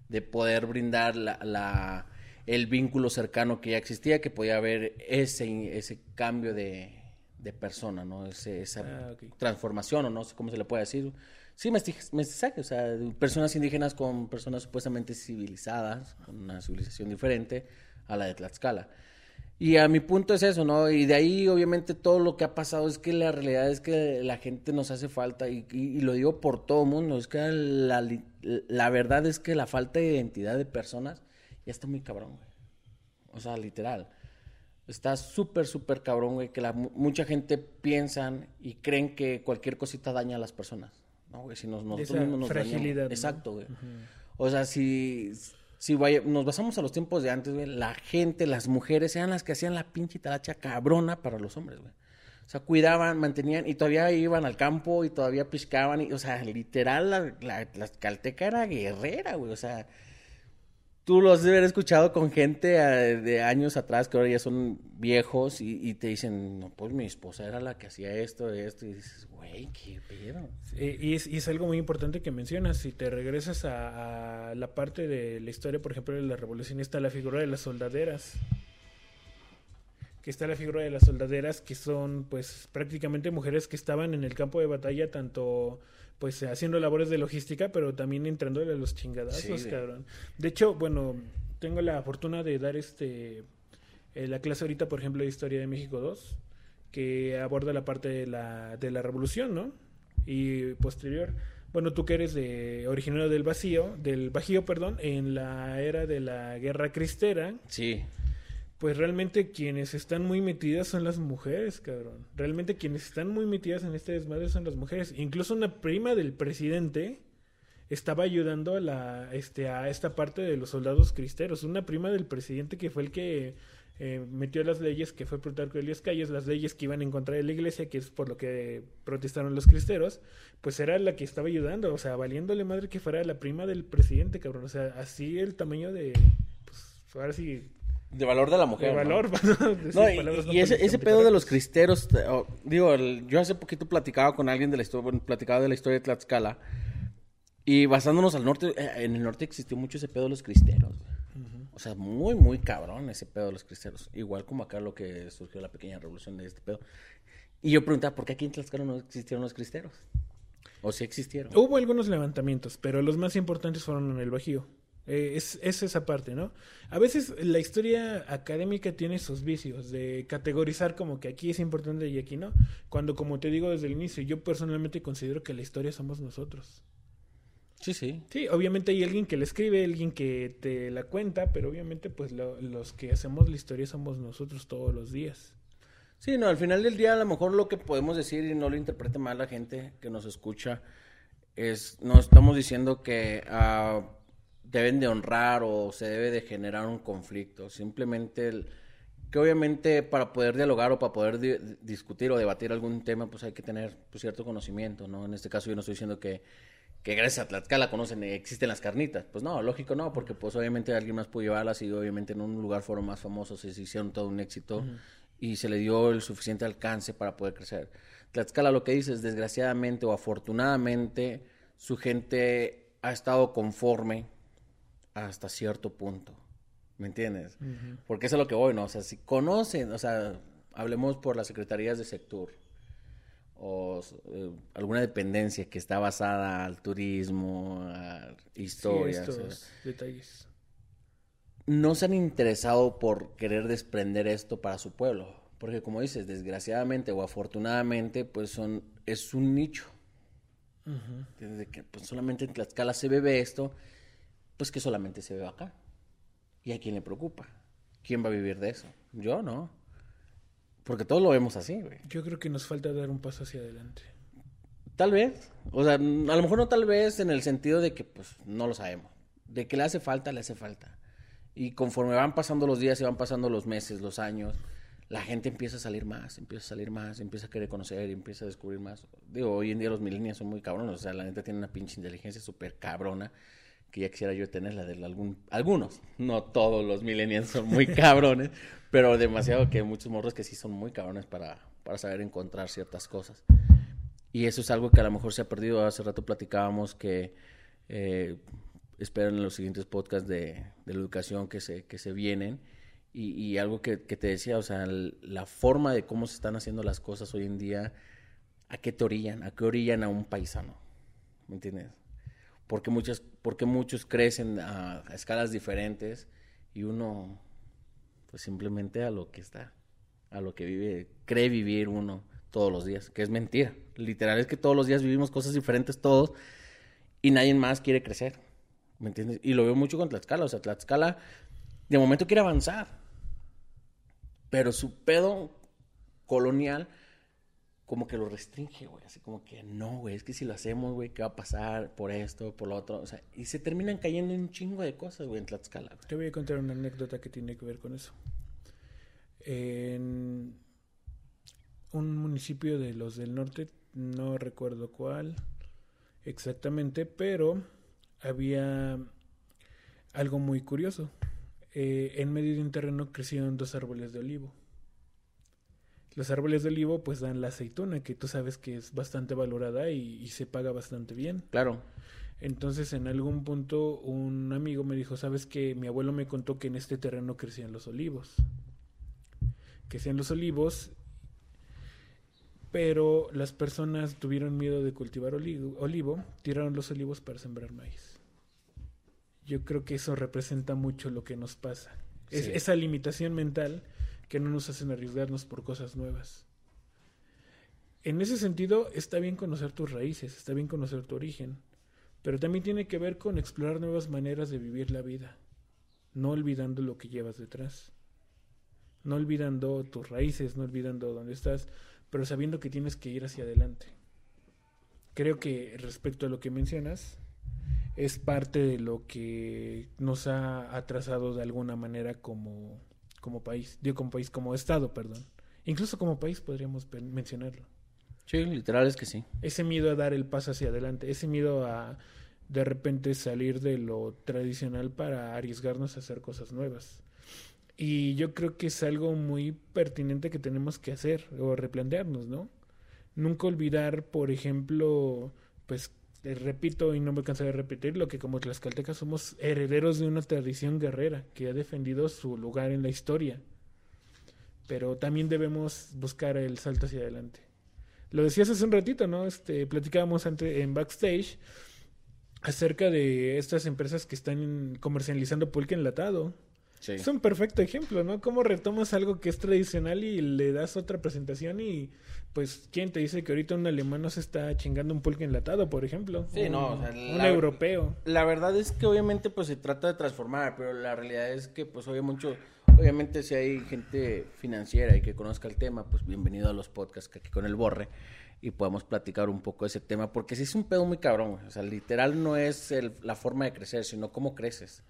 de poder brindar la el vínculo cercano que ya existía, que podía haber ese, ese cambio de, persona, ¿no? esa ah, transformación, o no sé cómo se le puede decir. Sí, mestizaje, o sea, personas indígenas con personas supuestamente civilizadas, con una civilización diferente a la de Tlaxcala. Y a mi punto es eso, ¿no? Y de ahí, obviamente, todo lo que ha pasado es que la realidad es que la gente nos hace falta, y, y, lo digo por todo el mundo, es que la, la verdad es que la falta de identidad de personas ya está muy cabrón, güey. O sea, literal. Está súper, súper cabrón, güey, que la, mucha gente piensan y creen que cualquier cosita daña a las personas. No, güey, si nos, nosotros mismos nos fragilidad, Exacto, güey. O sea, si, si vaya, nos basamos a los tiempos de antes, güey, la gente, las mujeres eran las que hacían la pinche talacha cabrona para los hombres, güey. O sea, cuidaban, mantenían y todavía iban al campo y todavía piscaban. Y, o sea, literal, la, la, la calteca era guerrera, güey. O sea, tú lo has de haber escuchado con gente eh, de años atrás que ahora ya son viejos y, te dicen, no, pues mi esposa era la que hacía esto, esto, y dices, güey, qué pedo. y, es, algo muy importante que mencionas, si te regresas a, la parte de la historia, por ejemplo, de la revolución, está la figura de las soldaderas que está la figura de las soldaderas, que son pues prácticamente mujeres que estaban en el campo de batalla, tanto pues haciendo labores de logística, pero también entrándole a los chingadazos, cabrón. De hecho, bueno, tengo la fortuna de dar este eh, la clase ahorita, por ejemplo, de Historia de México 2, que aborda la parte de la, de la revolución, ¿no? Y posterior. Bueno, tú que eres de originario del vacío, del Bajío, perdón, en la era de la Guerra Cristera. Sí pues realmente quienes están muy metidas son las mujeres, cabrón. Realmente quienes están muy metidas en este desmadre son las mujeres. Incluso una prima del presidente estaba ayudando a la este a esta parte de los soldados cristeros. Una prima del presidente que fue el que eh, metió las leyes, que fue Plutarco Elias Calles, las leyes que iban en contra de la iglesia, que es por lo que protestaron los cristeros, pues era la que estaba ayudando, o sea, valiéndole madre que fuera la prima del presidente, cabrón. O sea, así el tamaño de, pues, ahora sí, de valor de la mujer. De valor, ¿no? y, ese, pedo de los cristeros, digo, yo hace poquito platicaba con alguien de la historia, bueno, platicaba de la historia de Tlaxcala. Y basándonos al norte, eh, en el norte existió mucho ese pedo de los cristeros. O sea, muy, muy cabrón ese pedo de los cristeros. Igual como acá lo que surgió la pequeña revolución de este pedo. Y yo preguntaba, ¿por qué aquí en Tlaxcala no existieron los cristeros? ¿O si existieron? Hubo algunos levantamientos, pero los más importantes fueron en el Bajío. Eh, es, esa parte, ¿no? A veces la historia académica tiene sus vicios de categorizar como que aquí es importante y aquí no. Cuando, como te digo desde el inicio, yo personalmente considero que la historia somos nosotros. Sí, sí. Sí, obviamente hay alguien que la escribe, alguien que te la cuenta, pero obviamente pues los que hacemos la historia somos nosotros todos los días. Sí, no, al final del día a lo mejor lo que podemos decir y no lo interprete mal la gente que nos escucha es, no estamos diciendo que... Uh, deben de honrar o se debe de generar un conflicto. Simplemente que obviamente para poder dialogar o para poder discutir o debatir algún tema, pues hay que tener pues, cierto conocimiento, ¿no? En este caso yo no estoy diciendo que, que gracias a Tlaxcala conocen, existen las carnitas. Pues no, lógico no, porque pues obviamente alguien más pudo llevarlas y obviamente en un lugar fueron más famosos y se hicieron todo un éxito y se le dio el suficiente alcance para poder crecer. Tlaxcala lo que dice es, desgraciadamente o afortunadamente, su gente ha estado conforme hasta cierto punto. ¿Me entiendes? Porque eso es lo que voy, ¿no? O sea, si conocen, o sea, hablemos por las secretarías de sector o eh, alguna dependencia que está basada al turismo, a historias. detalles. No se han interesado por querer desprender esto para su pueblo. Porque como dices, desgraciadamente o afortunadamente, pues son, es un nicho. Desde que pues, solamente en Tlaxcala se bebe esto pues que solamente se ve acá. ¿Y a quién le preocupa? ¿Quién va a vivir de eso? Yo no. Porque todos lo vemos así, güey. Yo creo que nos falta dar un paso hacia adelante. Tal vez. O sea, a lo mejor no tal vez en el sentido de que, pues, no lo sabemos. De que le hace falta, le hace falta. Y conforme van pasando los días y van pasando los meses, los años, la gente empieza a salir más, empieza a salir más, empieza a querer conocer empieza a descubrir más. Digo, hoy en día los millennials son muy cabrones. O sea, la gente tiene una pinche inteligencia súper cabrona que ya quisiera yo tener la de algún, algunos, no todos los millennials son muy cabrones, pero demasiado que muchos morros que sí son muy cabrones para, para saber encontrar ciertas cosas. Y eso es algo que a lo mejor se ha perdido. Hace rato platicábamos que eh, esperan en los siguientes podcasts de, de, la educación que se, que se vienen. Y, algo que, que, te decía, o sea, la forma de cómo se están haciendo las cosas hoy en día, ¿a qué te orillan? ¿A qué orillan a un paisano? ¿Me entiendes? Porque, muchas, porque muchos crecen a, escalas diferentes y uno pues simplemente a lo que está, a lo que vive, cree vivir uno todos los días, que es mentira. Literal es que todos los días vivimos cosas diferentes todos y nadie más quiere crecer. ¿Me entiendes? Y lo veo mucho con Tlaxcala. O sea, Tlaxcala de momento quiere avanzar. Pero su pedo colonial como que lo restringe, güey. Así como que no, güey, es que si lo hacemos, güey, ¿qué va a pasar por esto, por lo otro? O sea, y se terminan cayendo en un chingo de cosas, güey, en Tlaxcala. Te voy a contar una anécdota que tiene que ver con eso. En un municipio de los del norte, no recuerdo cuál exactamente, pero había algo muy curioso. Eh, en medio de un terreno crecieron dos árboles de olivo. Los árboles de olivo pues dan la aceituna, que tú sabes que es bastante valorada y, y se paga bastante bien. Claro. Entonces en algún punto un amigo me dijo, sabes que mi abuelo me contó que en este terreno crecían los olivos. Crecían los olivos, pero las personas tuvieron miedo de cultivar olivo, olivo, tiraron los olivos para sembrar maíz. Yo creo que eso representa mucho lo que nos pasa. Es esa limitación mental que no nos hacen arriesgarnos por cosas nuevas. En ese sentido, está bien conocer tus raíces, está bien conocer tu origen, pero también tiene que ver con explorar nuevas maneras de vivir la vida, no olvidando lo que llevas detrás, no olvidando tus raíces, no olvidando dónde estás, pero sabiendo que tienes que ir hacia adelante. Creo que respecto a lo que mencionas, es parte de lo que nos ha atrasado de alguna manera como, como país, digo como país, como Estado, perdón. Incluso como país podríamos mencionarlo. Sí, literal es que sí. Ese miedo a dar el paso hacia adelante, ese miedo a de repente salir de lo tradicional para arriesgarnos a hacer cosas nuevas. Y yo creo que es algo muy pertinente que tenemos que hacer o replantearnos, ¿no? Nunca olvidar, por ejemplo, pues eh, repito y no me cansaré de repetirlo, que como tlaxcaltecas somos herederos de una tradición guerrera que ha defendido su lugar en la historia. Pero también debemos buscar el salto hacia adelante. Lo decías hace un ratito, ¿no? Este, platicábamos antes en backstage acerca de estas empresas que están comercializando pulque enlatado. Sí. Es un perfecto ejemplo, ¿no? Cómo retomas algo que es tradicional y le das otra presentación y pues quién te dice que ahorita un alemán no se está chingando un pulque enlatado, por ejemplo. Sí, un, no, o sea, un la- europeo. La verdad es que obviamente pues se trata de transformar, pero la realidad es que pues oye mucho, obviamente si hay gente financiera y que conozca el tema, pues bienvenido a los podcasts que aquí con el Borre y podemos platicar un poco de ese tema, porque sí es un pedo muy cabrón, o sea, literal no es el- la forma de crecer, sino cómo creces,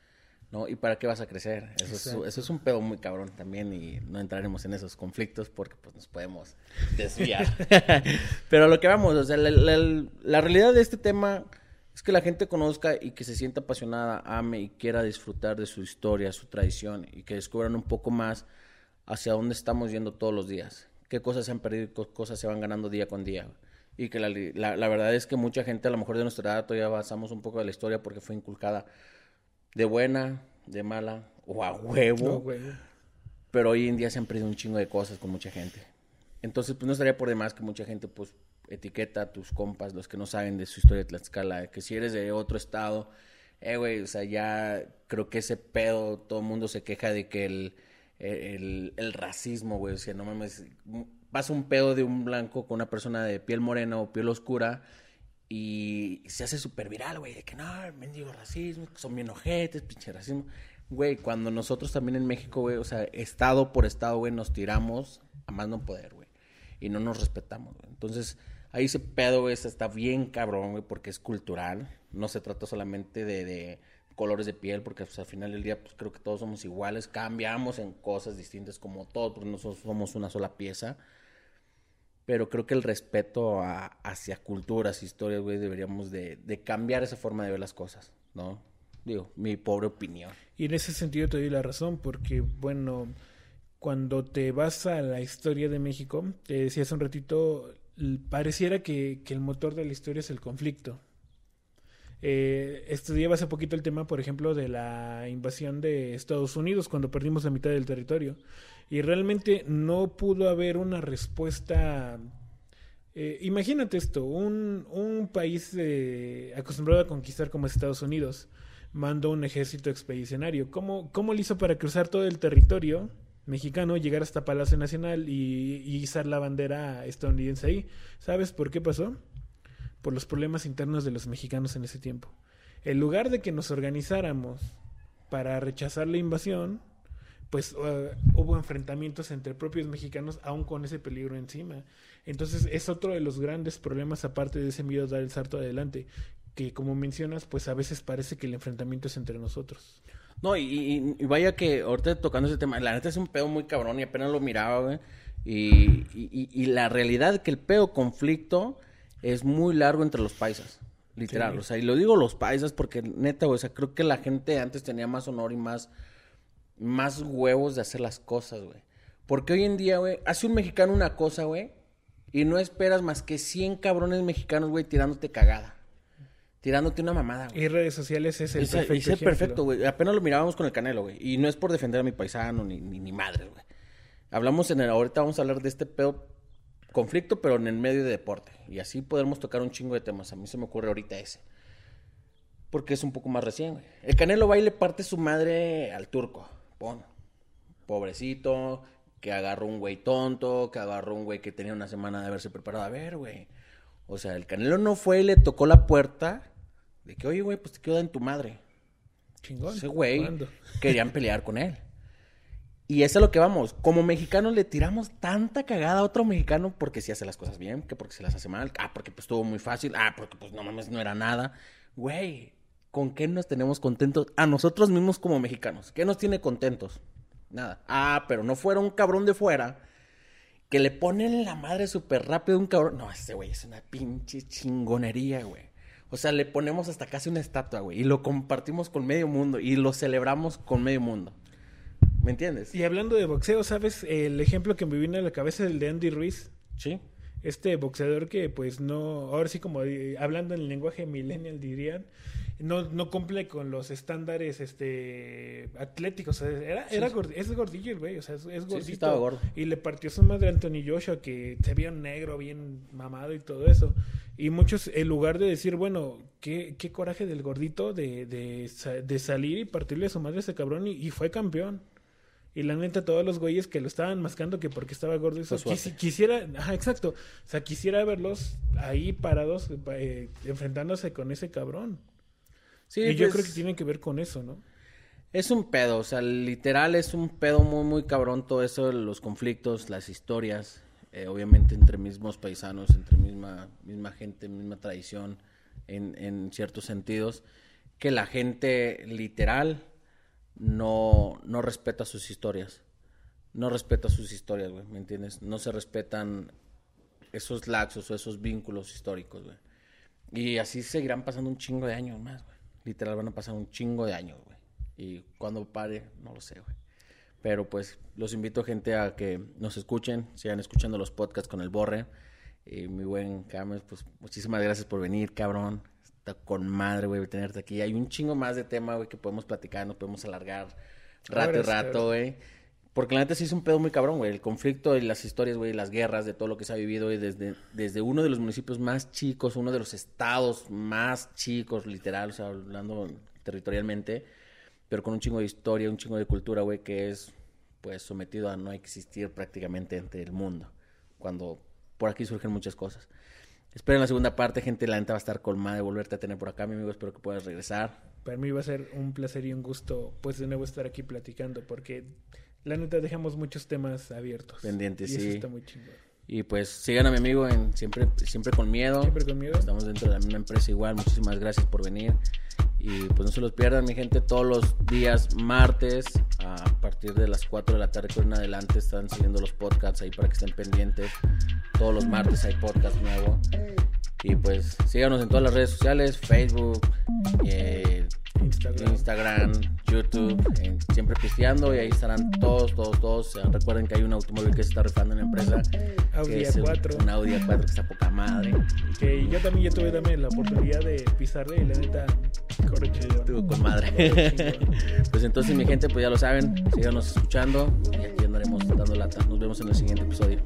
¿no? Y para qué vas a crecer. Eso es, eso es un pedo muy cabrón también y no entraremos en esos conflictos porque pues nos podemos desviar. Pero a lo que vamos, o sea, la, la- la realidad de este tema es que la gente conozca y que se sienta apasionada, ame y quiera disfrutar de su historia, su tradición y que descubran un poco más hacia dónde estamos yendo todos los días, qué cosas se han perdido y qué cosas se van ganando día con día. Y que la, la- la verdad es que mucha gente, a lo mejor de nuestra edad, todavía basamos un poco de la historia porque fue inculcada de buena, de mala o a huevo. No. Pero hoy en día se han perdido un chingo de cosas con mucha gente. Entonces, pues no estaría por demás que mucha gente, pues, etiqueta a tus compas, los que no saben de su historia de Tlaxcala, que si eres de otro estado, eh, güey, o sea, ya creo que ese pedo, todo el mundo se queja de que el, el, el racismo, güey, o sea, no mames, pasa un pedo de un blanco con una persona de piel morena o piel oscura y se hace súper viral, güey, de que no, mendigo racismo, son bien ojetes, pinche racismo. Güey, cuando nosotros también en México, güey, o sea, estado por estado, güey, nos tiramos a más no poder, güey. Y no nos respetamos, güey. Entonces, ahí ese pedo, güey, está bien cabrón, güey, porque es cultural. No se trata solamente de, de colores de piel, porque pues, al final del día, pues creo que todos somos iguales. Cambiamos en cosas distintas como todos, porque nosotros somos una sola pieza. Pero creo que el respeto a- hacia culturas, historias, güey, deberíamos de, cambiar esa forma de ver las cosas, ¿no? Digo, mi pobre opinión. Y en ese sentido te doy la razón, porque, bueno, cuando te vas a la historia de México, te decía hace un ratito, pareciera que el motor de la historia es el conflicto. Eh, estudiaba hace poquito el tema, por ejemplo, de la invasión de Estados Unidos cuando perdimos la mitad del territorio. Y realmente no pudo haber una respuesta. eh, imagínate esto: un, país eh, acostumbrado a conquistar como es Estados Unidos mandó un ejército expedicionario. ¿Cómo, ¿Cómo le hizo para cruzar todo el territorio mexicano, llegar hasta Palacio Nacional y, y izar la bandera estadounidense ahí? ¿Sabes por qué pasó? Por los problemas internos de los mexicanos en ese tiempo. En lugar de que nos organizáramos para rechazar la invasión, pues uh, hubo enfrentamientos entre propios mexicanos aún con ese peligro encima. Entonces es otro de los grandes problemas aparte de ese miedo a dar el salto adelante, que como mencionas, pues a veces parece que el enfrentamiento es entre nosotros. No, y, vaya que ahorita tocando ese tema, la neta es un pedo muy cabrón y apenas lo miraba, güey. Y, y- la realidad que el pedo conflicto es muy largo entre los paisas. Literal, o sea, y lo digo los paisas porque neta, güey, o sea, creo que la gente antes tenía más honor y más, más huevos de hacer las cosas, güey. Porque hoy en día, güey, hace un mexicano una cosa, güey, y no esperas más que 100 cabrones mexicanos, güey, tirándote cagada. Tirándote una mamada, güey. Y redes sociales es el Es, perfecto. es el ejemplo. perfecto, güey. Apenas lo mirábamos con el Canelo, güey. Y no es por defender a mi paisano ni, ni, ni madre, güey. Hablamos en el... Ahorita vamos a hablar de este pedo conflicto, pero en el medio de deporte. Y así podremos tocar un chingo de temas. A mí se me ocurre ahorita ese. Porque es un poco más recién, güey. El Canelo va y le parte su madre al turco. Pon. Pobrecito, que agarró un güey tonto, que agarró un güey que tenía una semana de haberse preparado. A ver, güey. O sea, el Canelo no fue y le tocó la puerta de que, oye, güey, pues te quedo en tu madre. Chingón. Ese güey ¿Cuándo? querían pelear con él. Y eso es lo que vamos. Como mexicanos le tiramos tanta cagada a otro mexicano porque si hace las cosas bien, que porque se las hace mal, ah, porque pues estuvo muy fácil, ah, porque pues no mames, no era nada. Güey, ¿con qué nos tenemos contentos? A nosotros mismos como mexicanos. ¿Qué nos tiene contentos? Nada. Ah, pero no fuera un cabrón de fuera que le ponen la madre súper rápido a un cabrón. No, ese güey es una pinche chingonería, güey. O sea, le ponemos hasta casi una estatua, güey. Y lo compartimos con medio mundo. Y lo celebramos con medio mundo. ¿Me entiendes? Y hablando de boxeo, ¿sabes? El ejemplo que me vino a la cabeza es el de Andy Ruiz. Sí. Este boxeador que pues no, ahora sí como eh, hablando en el lenguaje millennial dirían, no, no cumple con los estándares este atléticos. O sea, era, Sí, era sí. es gordillo el güey, o sea, es, es gordito. estaba gordo. Y le partió su madre a Anthony Joshua que se vio negro, bien mamado y todo eso. Y muchos, en lugar de decir, bueno, qué, qué coraje del gordito de, de, de salir y partirle a su madre a ese cabrón y, y fue campeón. Y la neta, todos los güeyes que lo estaban mascando que porque estaba gordo, eso, quisi- quisiera, ajá, exacto. O sea, quisiera verlos ahí parados, eh, enfrentándose con ese cabrón. Sí, y yo pues, creo que tiene que ver con eso, ¿no? Es un pedo, o sea, literal es un pedo muy, muy cabrón todo eso, los conflictos, las historias, eh, obviamente entre mismos paisanos, entre misma, misma gente, misma tradición, en, en ciertos sentidos, que la gente literal no, no respeta sus historias. No respeta sus historias, güey, ¿me entiendes? No se respetan esos laxos o esos vínculos históricos, güey. Y así seguirán pasando un chingo de años más, güey. Literal van a pasar un chingo de años, güey. Y cuando pare, no lo sé, güey. Pero pues los invito, gente, a que nos escuchen, sigan escuchando los podcasts con el Borre. Y mi buen Cames, pues muchísimas gracias por venir, cabrón. Está con madre, güey, tenerte aquí. Hay un chingo más de tema, güey, que podemos platicar, nos podemos alargar rato y Horas, rato, güey. Porque la neta sí es un pedo muy cabrón, güey. El conflicto y las historias, güey, las guerras, de todo lo que se ha vivido, güey, desde, desde uno de los municipios más chicos, uno de los estados más chicos, literal, o sea, hablando territorialmente, pero con un chingo de historia, un chingo de cultura, güey, que es, pues, sometido a no existir prácticamente entre el mundo. Cuando por aquí surgen muchas cosas. Esperen la segunda parte, gente. La neta va a estar colmada de volverte a tener por acá, mi amigo. Espero que puedas regresar. Para mí va a ser un placer y un gusto, pues, de nuevo estar aquí platicando, porque la neta dejamos muchos temas abiertos. Pendientes, y eso sí. está muy chingón. Y pues sigan a mi amigo en Siempre, siempre con Miedo. Siempre con miedo. Estamos dentro de la misma empresa igual. Muchísimas gracias por venir. Y pues no se los pierdan, mi gente. Todos los días martes, a partir de las 4 de la tarde en adelante, están siguiendo los podcasts ahí para que estén pendientes. Todos los martes hay podcast nuevo. Y pues síganos en todas las redes sociales: Facebook, eh, Instagram. Instagram, YouTube, Siempre Pisteando. Y ahí estarán todos, todos, todos. Recuerden que hay un automóvil que se está rifando en la empresa. Audi que es un- A4. Un Audi A4 que está poca madre. Que yo también ya tuve también la oportunidad de pisarle y la neta. Estuvo con madre. pues entonces, mi gente, pues ya lo saben. Síganos escuchando y aquí andaremos dando lata. Nos vemos en el siguiente episodio.